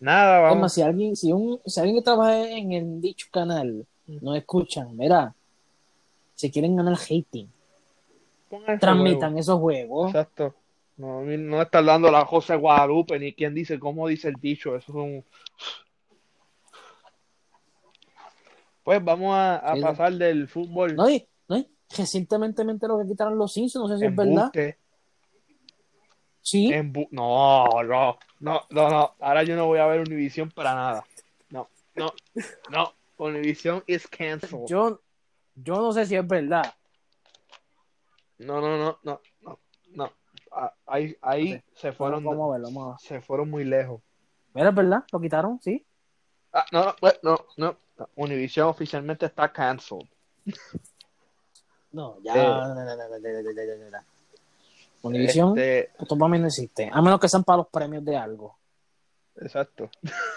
Nada, vamos. si alguien, si un, si alguien que trabaja en el dicho canal nos escuchan, mira, si quieren ganar hating, Pongan transmitan juego. esos juegos. Exacto. No, no está dando la José Guadalupe ni quien dice cómo dice el dicho. Eso es un. Pues vamos a, a Sí, pasar del fútbol No, y, no, y recientemente me enteró que quitaron los Simpsons, no sé si es verdad. Sí, embu- no, no, no, no, no. Ahora yo no voy a ver Univision para nada. No, no, no. Univision is canceled. yo, yo no sé si es verdad. No, no, no, no, no, no. Ah, Ahí, ahí se fueron, Vamos a verlo, vamos a se fueron muy lejos. ver. ¿Es verdad? ¿Lo quitaron? Sí. Ah, no, no, pues, no, no. Univision oficialmente está cancelled. No, ya. Univision, esto para no existe. A menos que sean para los premios de algo. Exacto.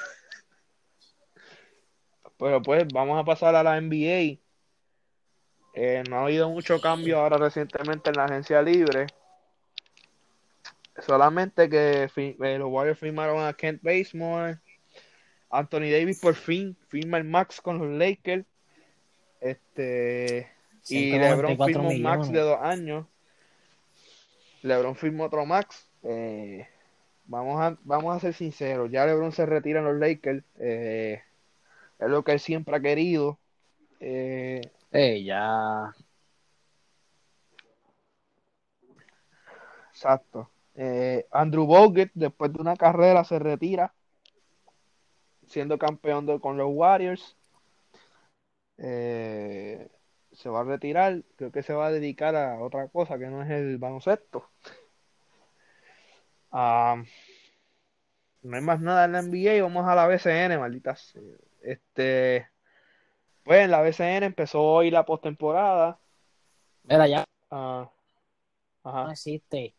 Pero pues vamos a pasar a la NBA. Eh, no ha habido mucho cambio ahora recientemente en la agencia libre. Solamente que eh, los Warriors firmaron a Kent Basemore, Anthony Davis por fin firma el max con los Lakers. Este y LeBron 194 firmó un max de dos años. LeBron firmó otro max. Eh, vamos a vamos a ser sinceros. Ya LeBron se retira en los Lakers. Eh, es lo que él siempre ha querido. Eh, Eh, ya. Exacto. Eh, Andrew Bogut, después de una carrera, se retira, siendo campeón de- con los Warriors. Eh, se va a retirar, creo que se va a dedicar a otra cosa que no es el baloncesto. Ah, no hay más nada en la NBA, vamos a la BCN, maldita sea. Este, pues en la BCN empezó hoy la postemporada. Mira, ya Ah, no ajá. existe.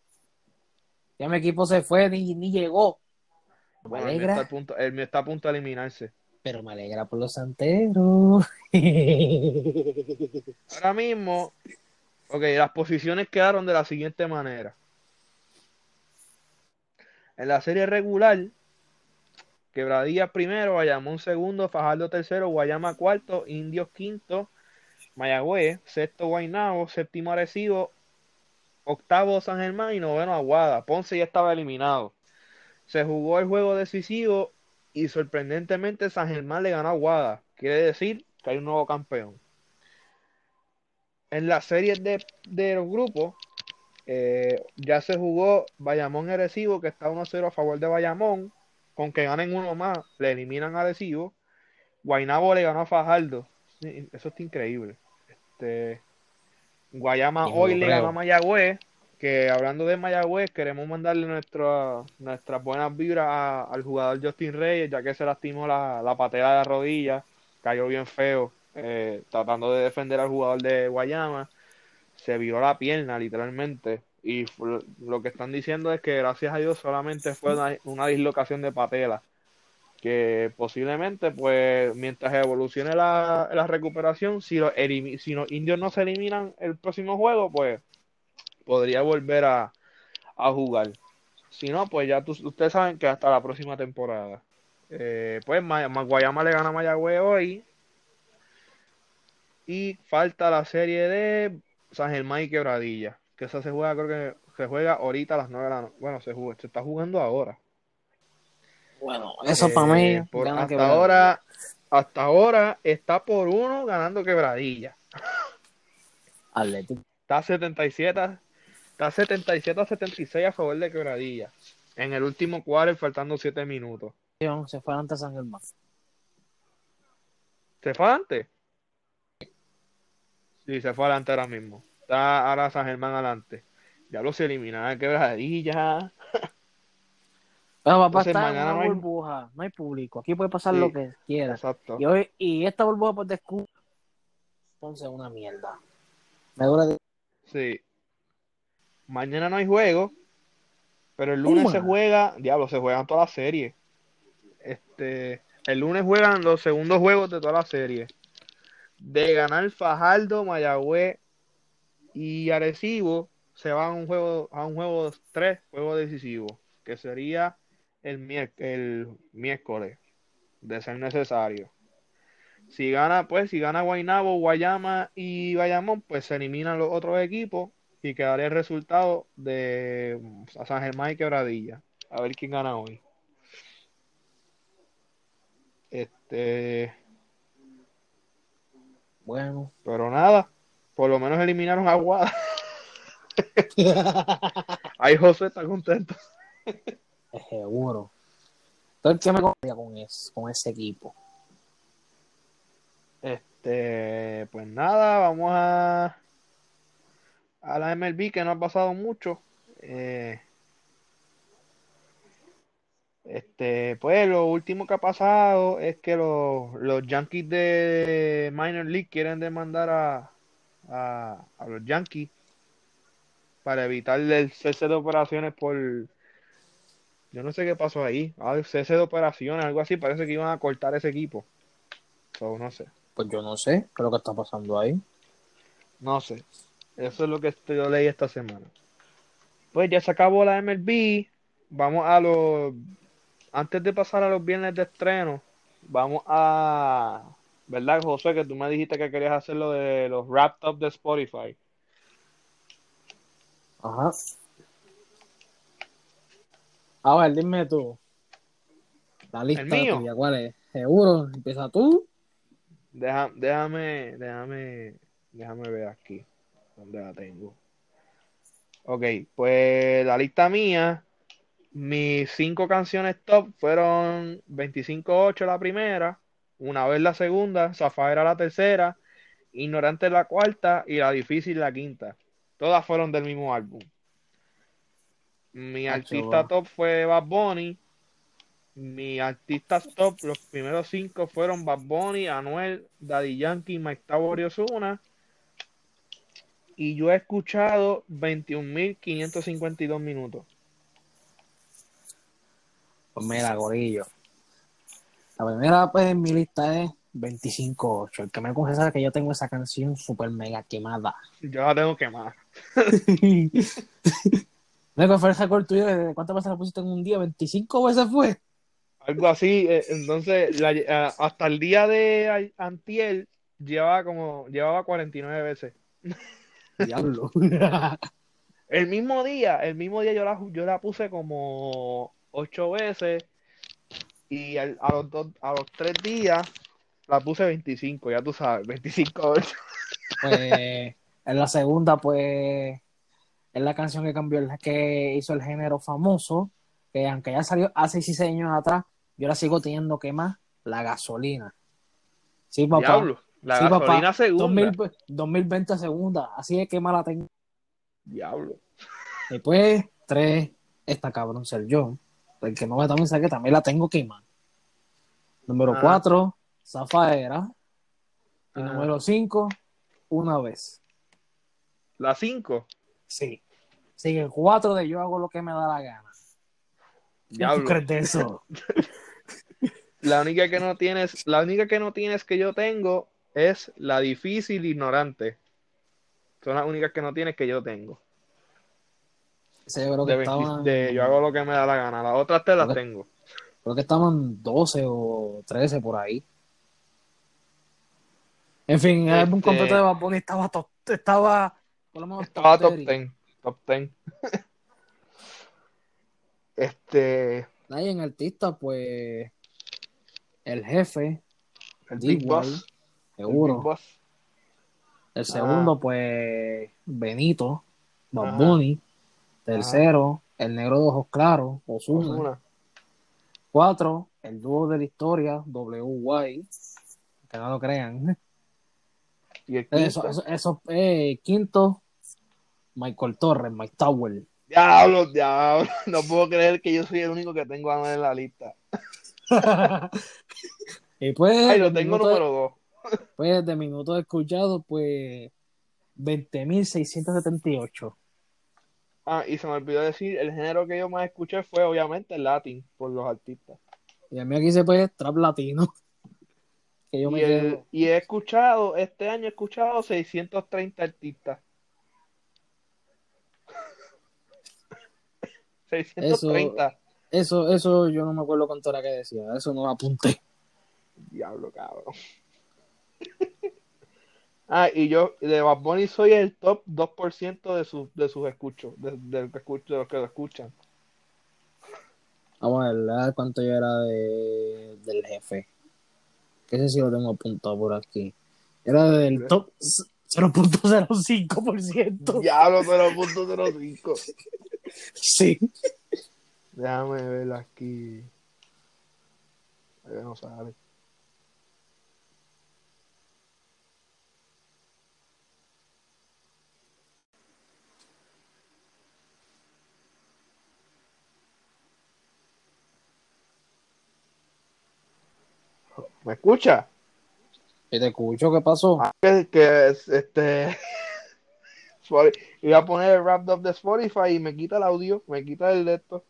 Ya mi equipo se fue ni, ni llegó. Me Bueno, el mío está alegra, a punto, el mío está a punto de eliminarse. pero me alegra por los santeros. Ahora mismo, ok, las posiciones quedaron de la siguiente manera. En la serie regular, Quebradilla primero, Bayamón segundo, Fajardo tercero, Guayama cuarto, Indios quinto, Mayagüez, sexto Guaynabo, séptimo Arecibo, octavo San Germán y noveno Aguada. Ponce ya estaba eliminado. Se jugó el juego decisivo y sorprendentemente San Germán le ganó a Aguada. Quiere decir que hay un nuevo campeón. En las series de, de los grupos, eh, ya se jugó Bayamón Arecibo, que está 1-0 a favor de Bayamón. Con que ganen uno más, le eliminan a Arecibo. Guaynabo le ganó a Fajardo. Eso está increíble. Este, Guayama hoy le ganó a Mayagüez. Que hablando de Mayagüez, queremos mandarle nuestra, nuestras buenas vibras al jugador Justin Reyes, ya que se lastimó la, la patera de la rodilla, cayó bien feo, eh, tratando de defender al jugador de Guayama. Se viró la pierna, literalmente. Y lo que están diciendo es que gracias a Dios solamente fue una, una dislocación de patela. Que posiblemente, pues, mientras evolucione la, la recuperación, si si los indios no se eliminan el próximo juego, pues podría volver a, a jugar. Si no, pues ya tú- ustedes saben que hasta la próxima temporada. Eh, pues Ma- Ma- Guayama le gana a Mayagüez hoy. Y falta la serie de San Germán y Quebradilla. Que esa se juega, creo que se juega ahorita a las 9 de la noche. Bueno, se, juega, se está jugando ahora. Bueno, eso Eh, para mí. por- hasta Quebradilla. ahora, hasta ahora está por uno ganando Quebradilla. Atlético. Está 77, está 77 a 76 a favor de Quebradilla. En el último cuarto, faltando 7 minutos. Se fue ante San Germán. ¿Se fue adelante? Sí, se fue adelante ahora mismo. Está ahora San Germán adelante. Ya los eliminaron a Quebradilla. Pero papá Entonces, está en mañana una no hay- burbuja, no hay público. Aquí puede pasar Sí. lo que quiera. Exacto. Y hoy, y esta burbuja por descubrir, entonces es una mierda. Me de- Sí. Mañana no hay juego, pero el lunes se juega, diablo, se juegan todas las series. Este, el lunes juegan los segundos juegos de toda la serie. De ganar Fajardo, Mayagüez y Arecibo, se van a un juego, a un juego 3, juego decisivo, que sería el, el miércoles, de ser necesario. Si gana, pues, si gana Guaynabo, Guayama y Bayamón, pues se eliminan los otros equipos y quedaría el resultado de mm, San Germán y Quebradilla. A ver quién gana hoy. Este. Bueno. Pero nada, por lo menos eliminaron a Aguada. Ahí José está contento. Seguro. Entonces, ¿qué me contaría con, con ese equipo? Este, pues nada, vamos a a la MLB que no ha pasado mucho. Eh, este, pues lo último que ha pasado es que los, los Yankees de Minor League quieren demandar a, a, a los Yankees para evitar el cese de operaciones por yo no sé qué pasó ahí, ah, cese de operaciones, algo así, parece que iban a cortar ese equipo. So, no sé. Pues yo no sé qué es lo que está pasando ahí. No sé. Eso es lo que yo leí esta semana. Pues ya se acabó la MLB. Vamos a los. Antes de pasar a los viernes de estreno, vamos a. ¿Verdad, José? Que tú me dijiste que querías hacer lo de los wrapped up de Spotify. Ajá. A ver, dime tú. La lista ¿El mío? tuya, ¿cuál es? ¿Seguro? ¿Empieza tú? Deja- déjame, déjame, déjame ver aquí dónde la tengo. Ok, pues la lista mía, mis cinco canciones top fueron 25-8 la primera, Una vez la segunda, Zafaera la tercera, Ignorante la cuarta y La difícil la quinta. Todas fueron del mismo álbum. Mi artista top fue Bad Bunny. Mi artistas top, los primeros cinco fueron Bad Bunny, Anuel, Daddy Yankee, Mike Tower y Ozuna. Y yo he escuchado 21.552 minutos. Pues mira, gorillo. La primera, pues, en mi lista es 25-8. El que me confesa que yo tengo esa canción super mega quemada. Yo la tengo quemada. ¿No es que fue el tuyo de cuántas veces la pusiste en un día? ¿25 veces fue? Algo así. eh, entonces, la- eh, hasta el día de a- antier, llevaba como, llevaba 49 veces. Diablo. El mismo día, el mismo día yo la, yo la puse como ocho veces y al- a, los dos, a los tres días la puse 25, ya tú sabes, 25 8. pues, en la segunda, pues, es la canción que cambió, el que hizo el género famoso, que aunque ya salió hace 6 años atrás, yo la sigo teniendo que más, la gasolina. Sí, papá. Diablo, la Sí, papá. gasolina segunda. 2000 2020 segunda, así es que mala tengo. Diablo. Después, tres, esta cabrón ser yo. El que no me también sabe que también la tengo quemada. Número Ah. cuatro, Zafaera. Y Ajá. número cinco, una vez. La 5. Sí. Sigue cuatro de yo hago lo que me da la gana. ¿Qué tú Diablo. crees de eso? La única que no tienes, la única que no tienes que yo tengo es la difícil ignorante. Son las únicas que no tienes que yo tengo. Ese yo creo De que 20 estaban, de yo hago lo que me da la gana. Las otras te las Ok. tengo. creo que estaban 12 o 13 por ahí. En fin, el álbum Este- completo de Bad Bunny estaba, top- estaba por lo menos Estaba top 10. 10. Top 10. este. Ahí en artista, pues, el jefe, El Big Boss. Seguro. El segundo, pues, Benito, Ajá. Bunny. Tercero, el negro de ojos claros, Ozuna. Ozuna. Cuatro, el dúo de la historia, WY. Que no lo crean. Y el quinto. Eso, eso, eso, eh, quinto, Michael Torres, Mike Tower. Diablo, diablo. No puedo creer que yo soy el único que tengo a en la lista. y pues, Ay, lo tengo número 2. Pues, de minutos escuchados, pues, 20.678. Ah, y se me olvidó decir, el género que yo más escuché fue obviamente el latín, por los artistas. Y a mí aquí dice, pues, trap latino. Que yo me Y, el- quedo. y he escuchado, este año he escuchado 630 artistas. 630. Eso, eso yo no me acuerdo cuánto era que decía. Eso no lo apunté. Diablo, cabrón. Ah, y yo de Bad Bunny soy el top 2% de sus de sus escuchos, de, los que lo escuchan. Vamos a ver cuánto yo era de, del jefe. Ese sí lo tengo apuntado por aquí. Era del top 0.05%. Diablo, 0.05. Sí. Déjame ver aquí. No sale. ¿Me escucha? ¿Y te escucho? ¿Qué pasó? Ah, que, que este iba a poner el wrap up de Spotify y me quita el audio, me quita el de esto.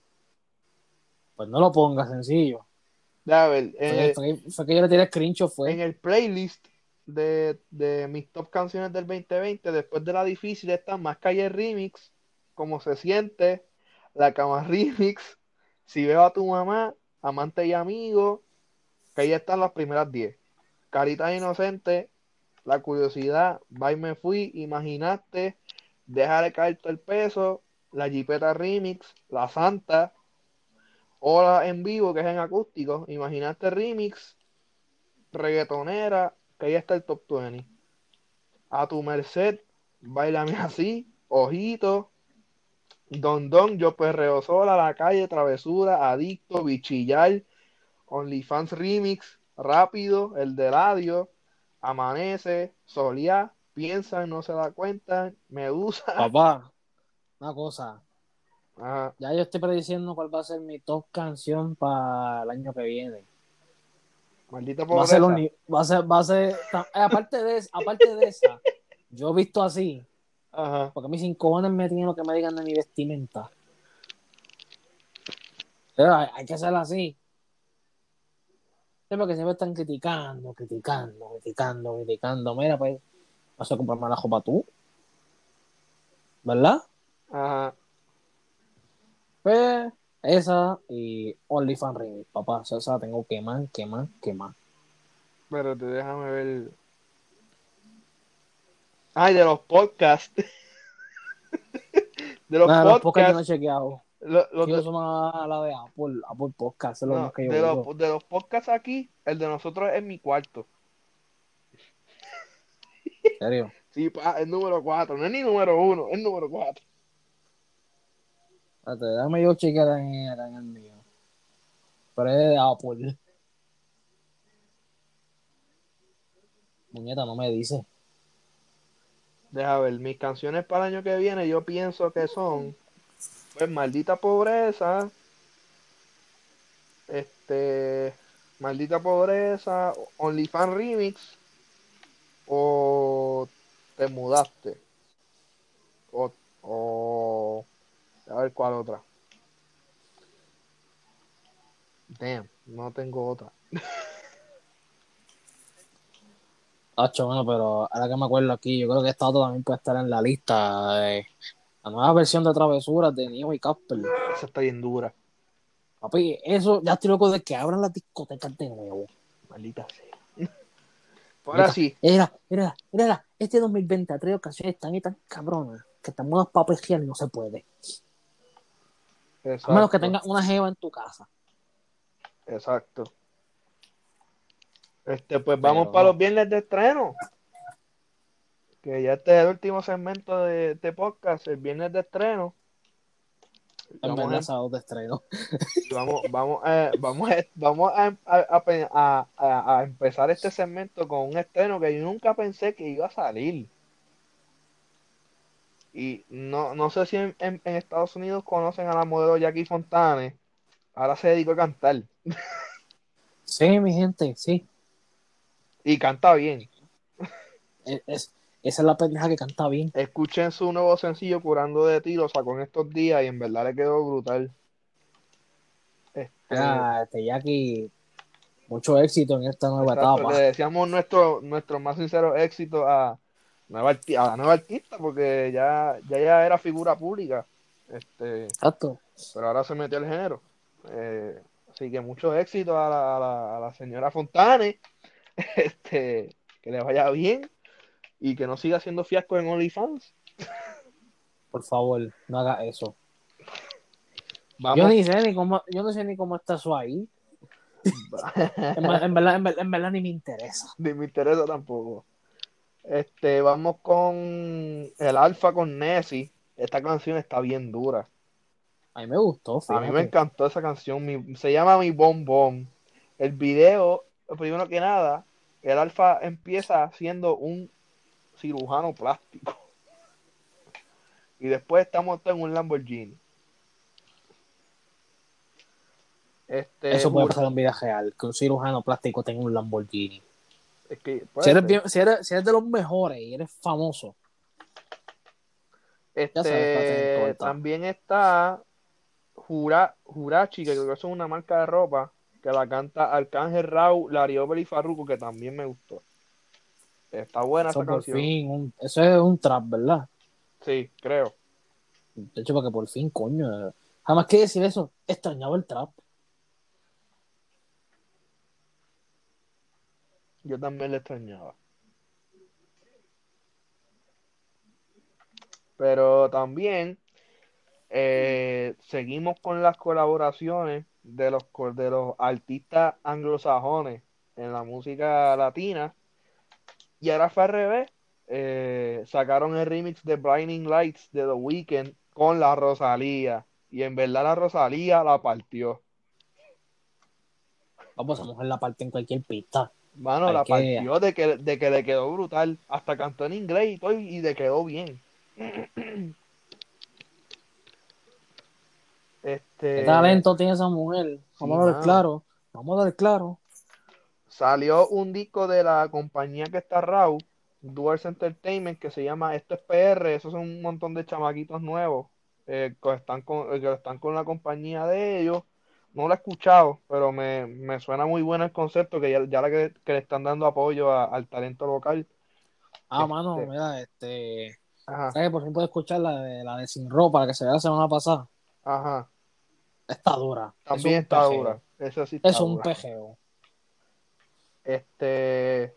Pues no lo pongas sencillo. Ya, a ver, fue, fue, fue, que yo le tiré screenshot, fue. En el playlist de, de, mis top canciones del 2020, después de la difícil, está Más Calle Remix, Como se siente, La Cama Remix, Si veo a tu mamá, Amante y Amigo, que ahí están las primeras 10. Carita Inocente, La Curiosidad, Bye Me Fui, Imaginaste, Déjale caer todo el peso, La Jipeta Remix, La Santa, Hola en vivo, que es en acústico, Imaginaste Remix, Reggaetonera, que ahí está el top 20. A tu merced, Bailame así, Ojito, Don Don, Yo Perreo Sola, La Calle, Travesura, Adicto, Bichillar, OnlyFans Remix, Rápido, El de Radio, Amanece, Solía, Piensa, No se da cuenta, Medusa. Papá, una cosa. Ya yo estoy prediciendo cuál va a ser mi top canción para el año que viene. Maldita pobreza. Va a ser, va a ser, eh, aparte de, aparte de esa, yo he visto así, Ajá. porque mis cinco me tienen lo que me digan de mi vestimenta. Pero hay, hay que hacerlo así. Es porque siempre están criticando, criticando, criticando, criticando. Mira, pues, vas a comprarme la ropa tú. ¿Verdad? Ajá. Pues, esa y OnlyFans Remix, papá. Esa tengo que más, que más, que más. Pero te déjame ver. Ay, de los podcasts. de los Nah, podcasts. no he chequeado. Lo- lo- Yo soy más a la de Apple, Apple Podcast, es lo no, que yo de, los, de los podcasts aquí, el de nosotros es mi cuarto. ¿En serio? Sí, pa, es número 4. No es ni número 1, es número 4. Espérate, déjame yo chequear en, en el mío. Pero es de Apple. Muñeta, no me dice. Deja ver, mis canciones para el año que viene yo pienso que son, pues, Maldita Pobreza, este, Maldita Pobreza, OnlyFans Remix, o Te Mudaste, o, o, a ver cuál otra. Damn, no tengo otra. Hacho, bueno, pero ahora que me acuerdo aquí, yo creo que esta otra también puede estar en la lista. de la nueva versión de Travesuras de Neo y Casper. Esa está bien dura, Papi, eso ya estoy loco de que abran las discotecas de nuevo. maldita sea. Ahora sí, Era, era, era, este 2020 ha traído canciones tan y tan cabronas que estamos unas papas y no se puede. A menos que tengas una jeva en tu casa. Exacto. Este, pues vamos Pero para los viernes de estreno. Que ya este es el último segmento de este podcast, el viernes de estreno. En Vamos, a, sábado de estreno. vamos, vamos, a, vamos, vamos a, a- a- a- empezar este segmento con un estreno que yo nunca pensé que iba a salir. Y no, no sé si en, en- en Estados Unidos conocen a la modelo Jackie Fontane. Ahora se dedicó a cantar. Sí, mi gente, sí. Y canta bien. Es- esa es la pendeja que canta bien. Escuchen su nuevo sencillo Curando de ti, lo sacó en estos días y en verdad le quedó brutal. Este, Ah, este Jackie, mucho éxito en esta nueva exacto, etapa. le deseamos nuestro, nuestro más sincero éxito a, nueva a la nueva artista porque ya, ya, ya era figura pública. Este, Exacto. pero ahora se metió al género. Eh, así que mucho éxito a la, a la, a la señora Fontane. Este, que le vaya bien y que no siga haciendo fiasco en OnlyFans. Por favor, no haga eso. Vamos. Yo ni sé ni cómo, yo no sé ni cómo está eso ahí. En, en verdad, en, ver- en verdad ni me interesa. Ni me interesa tampoco. Este, vamos con el Alfa con Nessie. Esta canción está bien dura. A mí me gustó, A mí me fíjate. encantó esa canción. mi- se llama Mi Bom Bom. El video, primero que nada, el Alfa empieza siendo un cirujano plástico. Y después está montado en un Lamborghini. Este, Eso puede pasar en vida real, que un cirujano plástico tenga un Lamborghini. es que puede Si eres, ser. bien- si, eres, si eres de los mejores y eres famoso, sabes, Este, corta. también está Jura, Jurachi, que creo que es una marca de ropa, que la canta Arcángel Rau, Lariobel y Farruko, que también me gustó. Está buena eso esa por canción. fin, un- eso es un trap, ¿verdad? Sí, creo. De hecho, porque por fin, coño. Jamás que decir eso, extrañaba el trap. Yo también le extrañaba. Pero también eh, seguimos con las colaboraciones de los, de los artistas anglosajones en la música latina. Y ahora fue al revés. Eh, sacaron el remix de Blinding Lights de The Weeknd con la Rosalía. Y en verdad la Rosalía la partió. Vamos a mojar la parte en cualquier pista. Mano, la partió de que, de que le quedó brutal. Hasta cantó en inglés y todo y le quedó bien. Este, ¿Qué talento tiene esa mujer? Vamos Sí, a ver claro. Vamos a ver claro. Salió un disco de la compañía que está Raw, Duals Entertainment, que se llama Esto es PR. Esos son un montón de chamaquitos nuevos eh, que están con, eh, que están con la compañía de ellos. No lo he escuchado, pero me, me suena muy bueno el concepto que ya, ya la que, que le están dando apoyo a- al talento local. Ah, Este- mano, mira, este. Ajá, ¿Sabes? Por fin puedo escuchar la de, la de Sin Ropa, la que se ve la semana pasada. ajá. Está dura. También es está pejeo. dura. Eso sí está Es un dura. pejeo. Este.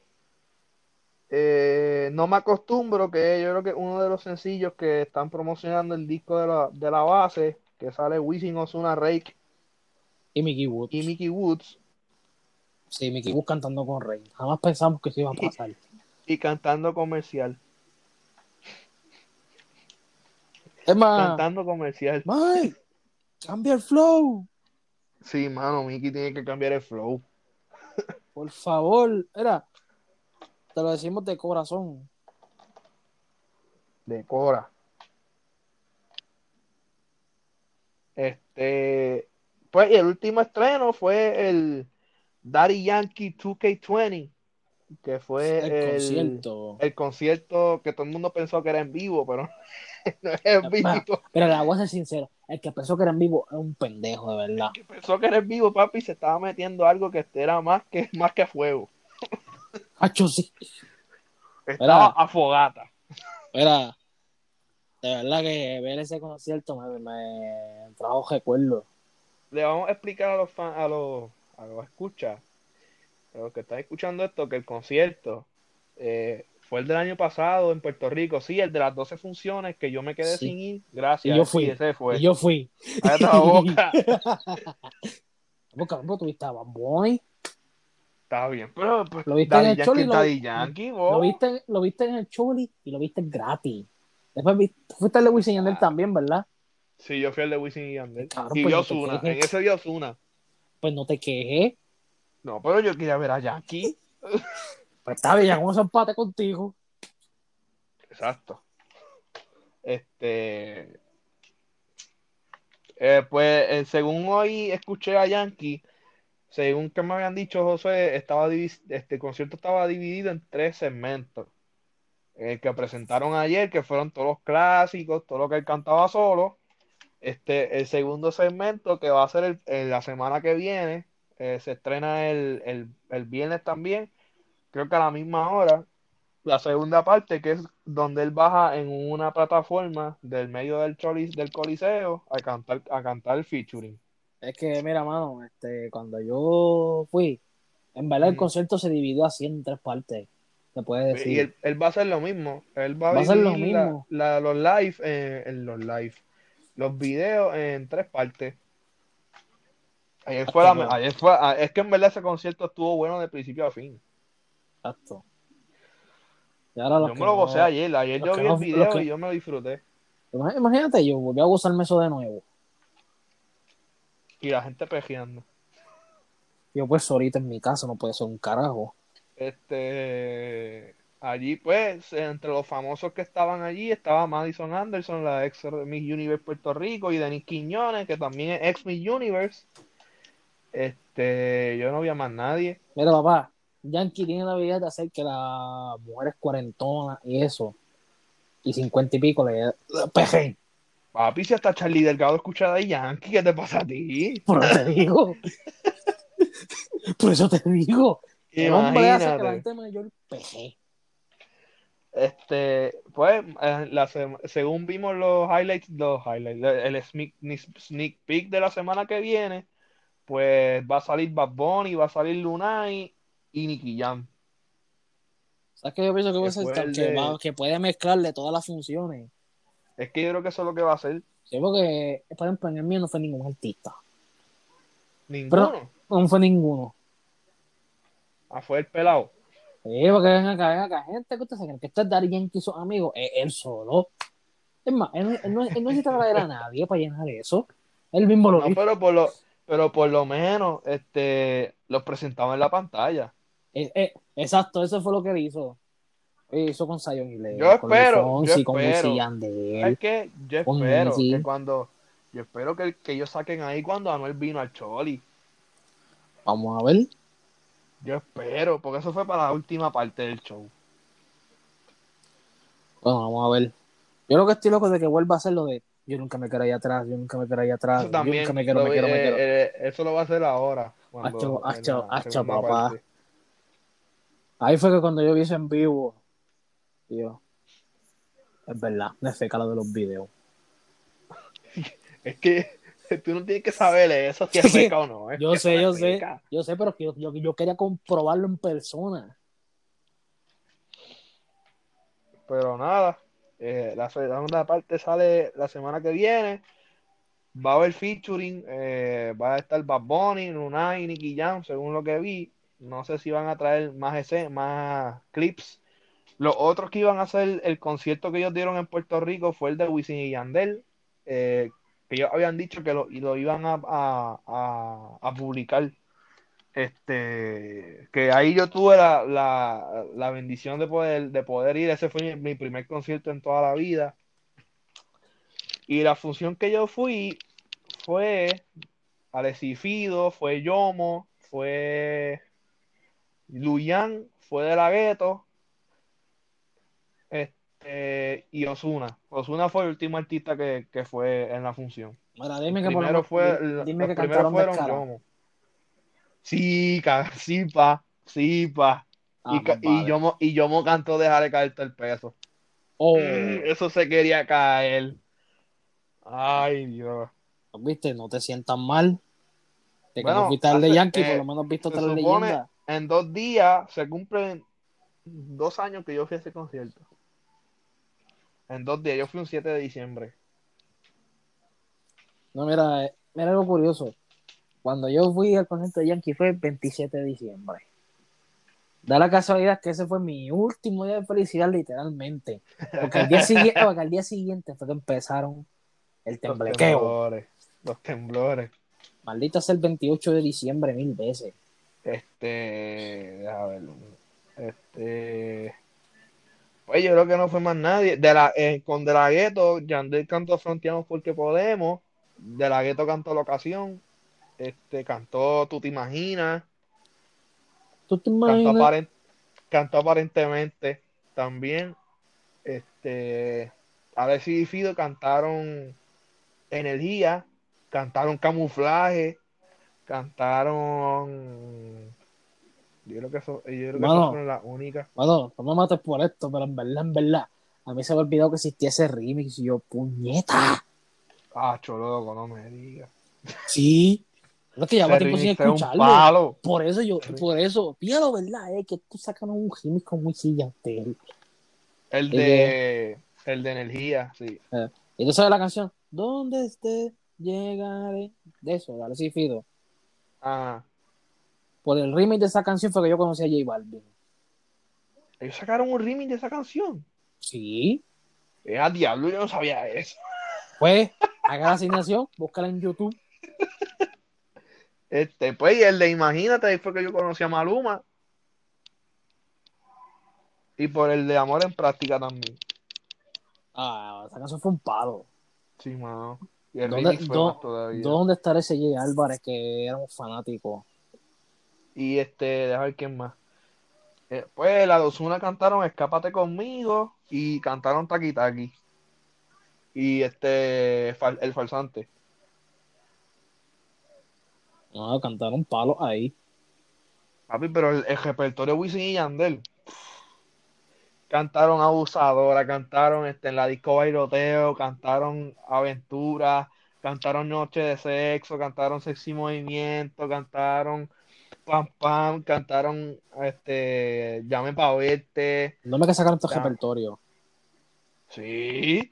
eh, no me acostumbro, que yo creo que uno de los sencillos que están promocionando el disco de la, de la base, que sale Wisin Ozuna Rake Y Mickey Woods. y Mickey Woods, Sí, Mickey Woods cantando con Rey. Jamás pensamos que eso iba a pasar. y cantando comercial. Es más, Cantando comercial. Mike, cambia el flow. Sí, mano, Mickey tiene que cambiar el flow. Por favor. Era, te lo decimos de corazón. de Cora. Este, pues y el último estreno fue el Daddy Yankee 2K20, que fue El, el, concierto. el concierto que todo el mundo pensó que era en vivo, pero no es en vivo. Pero le voy a ser sincero. El que pensó que era en vivo es un pendejo, de verdad. Que pensó que era en vivo, papi, se estaba metiendo algo que era más que, más que fuego. Hacho, sí. Estaba Era- a fogata. Era, de verdad que ver ese concierto me, me trajo recuerdos. le vamos a explicar a los fan, a los, a los escuchas, a los que están escuchando esto, que el concierto eh, fue el del año pasado en Puerto Rico, sí, el de las 12 funciones que yo me quedé Sí. sin ir, gracias. Y yo sí, fui. ese fue. Y yo fui. La boca. Por tuviste a Bad Bunny, Está bien, pero pues, Lo viste en el Choli, lo- Yankee, viste, lo viste en el Choli y lo viste gratis. Después fuiste al de Wisin y Yandel Ah. también, ¿verdad? Sí, yo fui el de Wisin y Yandel. Y pues no Ozuna, quejes. en ese vio Ozuna. Pues no te quejes. No, pero yo quería ver a Yankee. Pues está bien, vamos a empate contigo. Exacto. Este. eh, pues eh, según hoy escuché a Yankee, según que me habían dicho José, estaba este concierto estaba dividido en tres segmentos. El que presentaron ayer, que fueron todos los clásicos, todo lo que él cantaba solo. Este, el segundo segmento, que va a ser la semana que viene, eh, se estrena el, el viernes también, creo que a la misma hora la segunda parte, que es donde él baja en una plataforma del medio del, cholis, del coliseo a cantar, a cantar el featuring. Es que, mira, mano, este, cuando yo fui, en verdad el Ujú. concierto se dividió así en tres partes. Se puede decir. Y él, él va a hacer lo mismo. Él va a, Va a hacer lo la- mismo. la- los live, eh, en los live, los videos en tres partes. Ayer fue la- ayer fue, ah, es que en verdad ese concierto estuvo bueno de principio a fin. Exacto. Y ahora los Yo me lo no- gocé ayer. Ayer yo vi no- el video que- y yo me lo disfruté. Imag- Imagínate, yo volví a gozarme eso de nuevo. Y la gente pejeando. Yo pues ahorita en mi casa no puede ser un carajo. Este, allí pues, entre los famosos que estaban allí, estaba Madison Anderson, la ex Miss Universe Puerto Rico, y Denis Quiñones, que también es ex Miss Universe. Este, yo no vi a más nadie. Mira, papá, Yankee tiene la habilidad de hacer que las mujeres cuarentonas y eso, y cincuenta y pico le pejen. Papi, si hasta Charlie Delgado escucha de Yankee, ¿qué te pasa a ti? Por eso te digo. Por eso te digo. El hombre hace que la gente mayor peje. Este, pues, eh, la según vimos los highlights, los highlights, el sneak, sneak peek de la semana que viene, pues va a salir Bad Bunny, va a salir Lunay y Nicky Jam. ¿Sabes qué yo pienso que, puede Que ser? que, de- va- que puede mezclarle todas las funciones? Es que yo creo que eso es lo que va a hacer. Sí, porque, por ejemplo, en el mío no fue ningún artista. Ninguno. No fue ninguno. Ah, fue el pelado. Sí, porque ven acá, ven acá, gente que usted se cree que esto es Daddy Yankee y sus amigos, es él solo. Es más, él, él no, él no necesita traer a nadie para llenar eso. Él mismo lo No, dijo. pero por lo, pero por lo menos, este, los presentaba en la pantalla. Eh, eh, exacto, eso fue lo que él hizo. Hizo con Zion y Lennon, Yo con espero, yo Fonsi, con espero. Es que yo espero que cuando, yo espero que, que ellos saquen ahí cuando Anuel vino al Choli. Vamos a ver. Yo espero, porque eso fue para la última parte del show. Bueno, vamos a ver. Yo lo que estoy loco de que vuelva a hacer lo de yo nunca me quiero ahí atrás, yo nunca me quiero ahí atrás, Eso yo también, nunca me quiero, me quiero, me quiero. eh, eso lo va a hacer ahora. cuando- Acho, en acho, la acho, segunda papá. parte. Ahí fue que cuando yo vi eso en vivo, yo, es verdad, me feca lo de los videos. Es que tú no tienes que saber eso si es feca o no. es Yo sé, yo sé, yo sé, pero que yo, yo, yo quería comprobarlo en persona. Pero nada, eh, la segunda parte sale la semana que viene. Va a haber featuring, eh, va a estar Bad Bunny, Lunay y Nicky Jam, según lo que vi. No sé si van a traer más ese, más clips. Los otros que iban a hacer el concierto que ellos dieron en Puerto Rico fue el de Wisin y Yandel, eh, que ellos habían dicho que lo, y lo iban a, a- a- a publicar. Este, que ahí yo tuve la, la, la bendición de poder, de poder ir. Ese fue mi, mi primer concierto en toda la vida. Y la función que yo fui fue Alexis Fido, fue Yomo, fue Luyan, fue De La Ghetto, este, y Osuna. Osuna fue el último artista que, que fue en la función. Mira, dime que Primero fue, di- dime que cantaron fueron. Yomo. Sí, sí, pa, sí, pa. Ah, y, más y vale. Yomo, y Yomo cantó Dejaré caerte el peso. Oh, Eso se quería caer. Ay, Dios. ¿viste? No te sientas mal. De que Bueno, no fuiste al de Yankee, eh, por lo menos viste otra supone- leyenda. En dos días se cumplen dos años que yo fui a ese concierto. En dos días, yo fui un 7 de diciembre. No, mira, eh, mira algo curioso. Cuando yo fui al concierto de Yankee fue el 27 de diciembre. Da la casualidad que ese fue mi último día de felicidad, literalmente. Porque al día siguiente, porque al día siguiente fue que empezaron el Los temblequeo. temblores. Los temblores. Maldita sea el 28 de diciembre mil veces. Este. A ver. Este. Pues yo creo que no fue más nadie. De la, eh, con De La Ghetto, Yandel cantó Fronteamos porque podemos. De La Ghetto cantó La Ocasión. Este, cantó Tú te imaginas. ¿Tú te Cantó, imaginas? aparen- cantó aparentemente también. Este. Alexis y Fido cantaron Energía. Cantaron Camuflaje. Cantaron. Yo creo que eso, yo creo que Mano. esas fueron las únicas. Bueno, no me mates por esto, pero en verdad, en verdad, a mí se me ha olvidado que existía ese remix y yo, puñeta. Ah, choloco, no me digas. Sí. Es que llevaba tiempo sin escucharlo. Por eso yo, por eso, fíjalo, ¿verdad? Es que tú sacas un remix con muy Yandel. El de, el de energía, sí. Y tú sabes la canción, ¿dónde esté? Llegaré. De eso, dale sí, Fido. Ah, Por el remix de esa canción fue que yo conocí a J Balvin. Ellos sacaron un remix de esa canción. Sí. Eh, a diablo, yo no sabía eso. Pues, haga la asignación, búscala en YouTube. Este, pues, y el de Imagínate, ahí fue que yo conocí a Maluma. Y por el de Amor en Práctica también. Ah, esa canción fue un palo. Sí, mano. Y el ¿Dónde, todavía. ¿Dónde estará ese Jay Álvarez que éramos fanáticos? Y este, déjame ver quién más. Eh, pues la Dosuna cantaron Escápate conmigo y cantaron Taki Taki. Y este, fal- el falsante. No, cantaron palos ahí. Papi, pero el, el repertorio Wisin y Yandel. Cantaron Abusadora, cantaron este, en la disco Bailoteo, cantaron Aventura, cantaron Noche de Sexo, cantaron Sexy Movimiento, cantaron Pam Pam, cantaron este, Llame pa' verte. No me que sacaron este Ya. repertorio. Sí.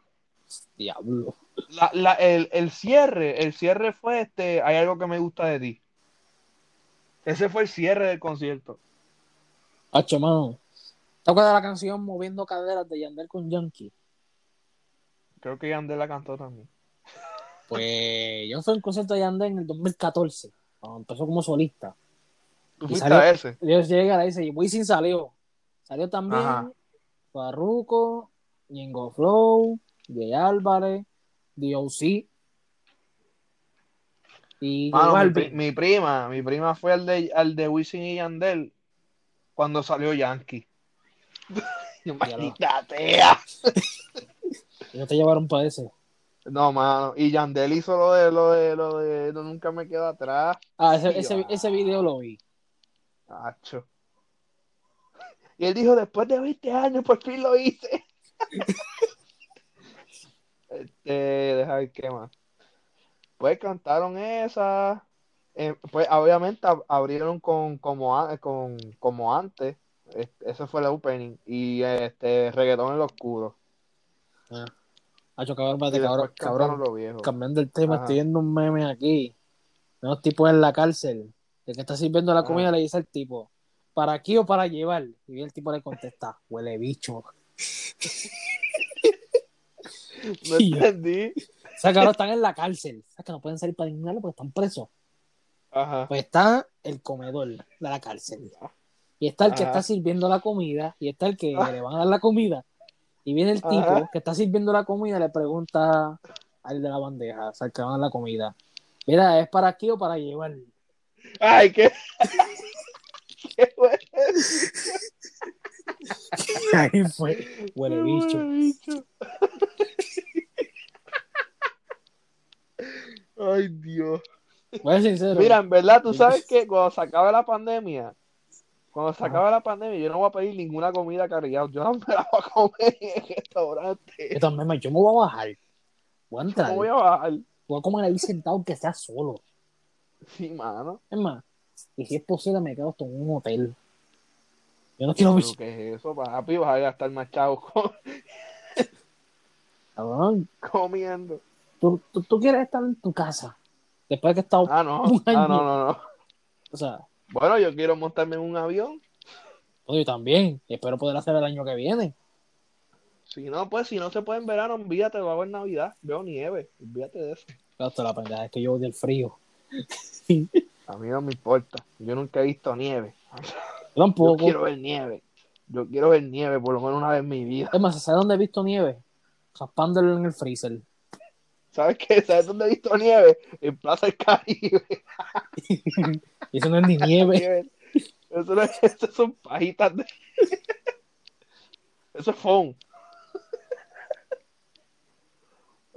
Diablo. La, la, el, el cierre, el cierre fue este, hay algo que me gusta de ti. Ese fue el cierre del concierto. Hacho, mano. ¿Te acuerdas de la canción Moviendo Caderas de Yandel con Yankee? Creo que Yandel la cantó también. Pues yo fui a un concierto de Yandel en el 2014, cuando empezó como solista. ¿Tú Y salió- a ese? Yo llegué a la dice, y Wisin salió. Salió también Ajá. Farruko, Ñengo Flow, Jay Álvarez, D.O.C. Y Mano, mi, pri- mi prima, mi prima fue al de, al de Wisin y Yandel cuando salió Yankee. Maldita sea. Y no te llevaron para ese. No, mano. Y Yandel hizo lo de lo de lo de no, nunca me quedo atrás. Ah, ese, ese, ese video lo vi. Acho. Y él dijo, después de 20 años, por fin lo hice. este, deja ver qué más. Pues cantaron esa. Eh, pues obviamente ab- abrieron con como, con, como antes. Ese fue el opening. Y este reggaetón en lo oscuro. Hacho, cabrón, espérate, cabrón, cabrón. lo viejo. Cambiando el tema, Ajá. estoy viendo un meme aquí. Unos tipos en la cárcel. El que está sirviendo la Ajá. comida le dice al tipo, ¿para aquí o para llevar? Y el tipo le contesta, huele bicho. No entendí. O sea, cabrón, están en la cárcel. O sea, que no pueden salir para ningún lado porque están presos. Ajá. Pues está el comedor de la cárcel. Y está el que Ajá. está sirviendo la comida. Y está el que le van a dar la comida. Y viene el tipo Ajá. que está sirviendo la comida y le pregunta al de la bandeja, o sea, al que van a dar la comida. Mira, ¿es para aquí o para llevar? Ay, qué. qué bueno. Ahí fue. Huele bicho. Huele bicho. Ay, Dios. Voy a ser sincero. Mira, en verdad, tú sabes que cuando se acabe la pandemia, cuando se acabe la pandemia, yo no voy a pedir ninguna comida cargada. Yo no me la voy a comer en el restaurante. Yo también, me- yo me voy a bajar. Voy a entrar. No voy a bajar. Voy a comer ahí sentado aunque sea solo. Sí, mano. Es más, y si es posible me quedo hasta en un hotel. Yo no quiero ¿Pero visitar. qué es eso, papi? Vas a gastar más chavos co- Cabrón, comiendo. ¿tú, tú, tú quieres estar en tu casa. Después de que he estado. Ah, no. Un año. Ah, no, no, no. O sea, Bueno, yo quiero montarme en un avión. pues yo también. Y espero poder hacer el año que viene. Si no, pues, si no se puede en verano, envíate, va a haber Navidad. Veo nieve. Olvídate de eso. Hasta la pendeja es que yo odio el frío. A mí no me importa. Yo nunca he visto nieve. Yo Yo tampoco. quiero ver nieve. Yo quiero ver nieve por lo menos una vez en mi vida. Es más, ¿sabes dónde he visto nieve? Raspándolo en el freezer. ¿Sabes qué? ¿Sabes dónde he visto nieve? En Plaza del Caribe. Eso no es ni nieve. Eso, no es- eso son pajitas de... Eso es foam.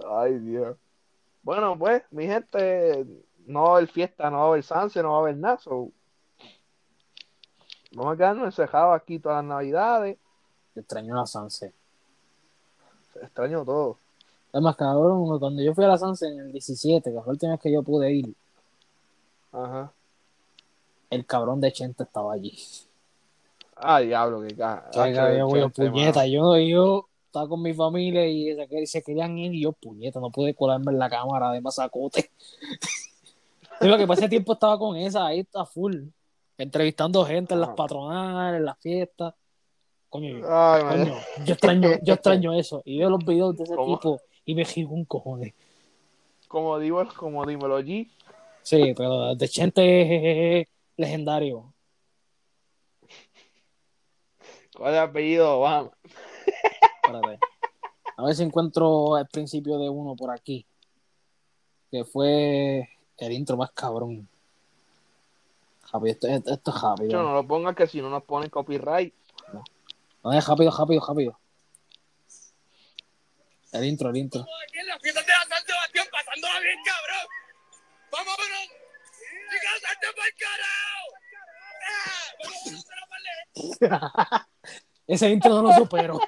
Ay, Dios. Bueno, pues, mi gente, no va a haber fiesta, no va a haber Sanse, no va a haber nada. so, Vamos a quedarnos encejados aquí todas las navidades. Extraño la Sanse. Extraño todo. Es más, cabrón, cuando yo fui a la Sanse en el 17, que fue la última vez que yo pude ir, Ajá. el cabrón de Chente estaba allí. Ah, diablo, qué caja. Que yo, yo, puñeta, yo, yo estaba con mi familia y se, se querían ir y yo, puñeta, no pude colarme en la cámara de masacote. Lo que pasa tiempo estaba con esa, ahí está full, entrevistando gente en las Ajá. patronales, en las fiestas. Coño, yo, Ay, coño, yo extraño, yo extraño eso. Y veo los videos de ese ¿Cómo? tipo y me gigo un cojones. Como digo, como dímelo G. Sí, pero de Chente es legendario. ¿Cuál es el apellido? Vamos. Espérate. A ver si encuentro el principio de uno por aquí. Que fue el intro más cabrón. Rápido, esto, esto- esto es rápido. Yo no lo pongas que si no nos ponen copyright. No, es rápido, rápido, rápido. El intro, el intro. Estamos aquí en la fiesta de la San Sebastián pasándola bien, cabrón. ¡Vámonos! ¡Chicas, salte pa'l carajo! ¡Vamos a Ese intro no lo supero.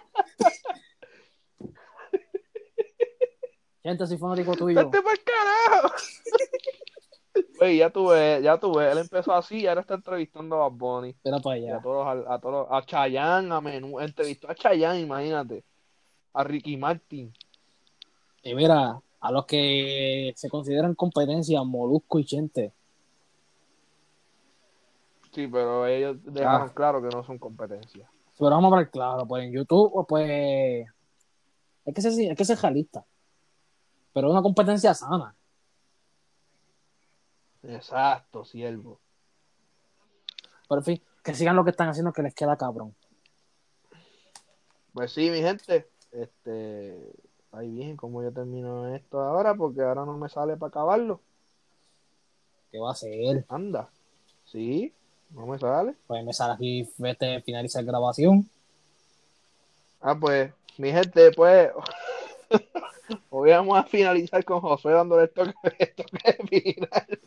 Gente, soy fanático tuyo. ¡Vete para el carajo! Oye, ya tuve, ya tuve. Él empezó así y ahora está entrevistando a Bunny. Espera para Y a allá. todos, a, todos, a Chayanne, a Menú. Entrevistó a Chayanne, imagínate. A Ricky Martin. Y mira, a los que se consideran competencia, Molusco y Chente. Sí, pero ellos dejaron claro que no son competencia. Pero vamos a ver claro, pues en YouTube, pues. Hay que ser, hay que ser realista. Pero es una competencia sana. Exacto, siervo. Pero en fin, que sigan lo que están haciendo que les queda cabrón. Pues sí, mi gente. Este. Ahí bien, como yo termino esto ahora, porque ahora no me sale para acabarlo. ¿Qué va a hacer? Anda. Sí, no me sale. Pues me sale aquí, vete, finalizar grabación. Ah, pues, mi gente, pues. Hoy vamos a finalizar con José dándole el toque, el toque final.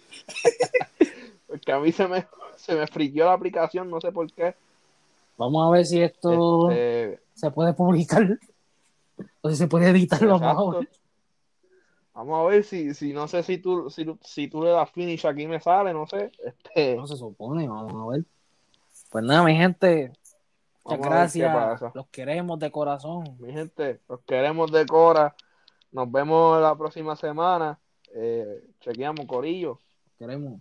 Porque a mí se me, se me friqueó la aplicación, no sé por qué. Vamos a ver si esto Este, se puede publicar. O si se puede editar, vamos a exacto. ver. Vamos a ver si, si no sé si tú, si, si tú le das finish aquí me sale, no sé. Este, No se supone, vamos a ver. Pues nada, mi gente. Muchas Vamos gracias. Los queremos de corazón. mi gente, los queremos de Cora. Nos vemos la próxima semana. Eh, chequeamos, Corillo. Queremos.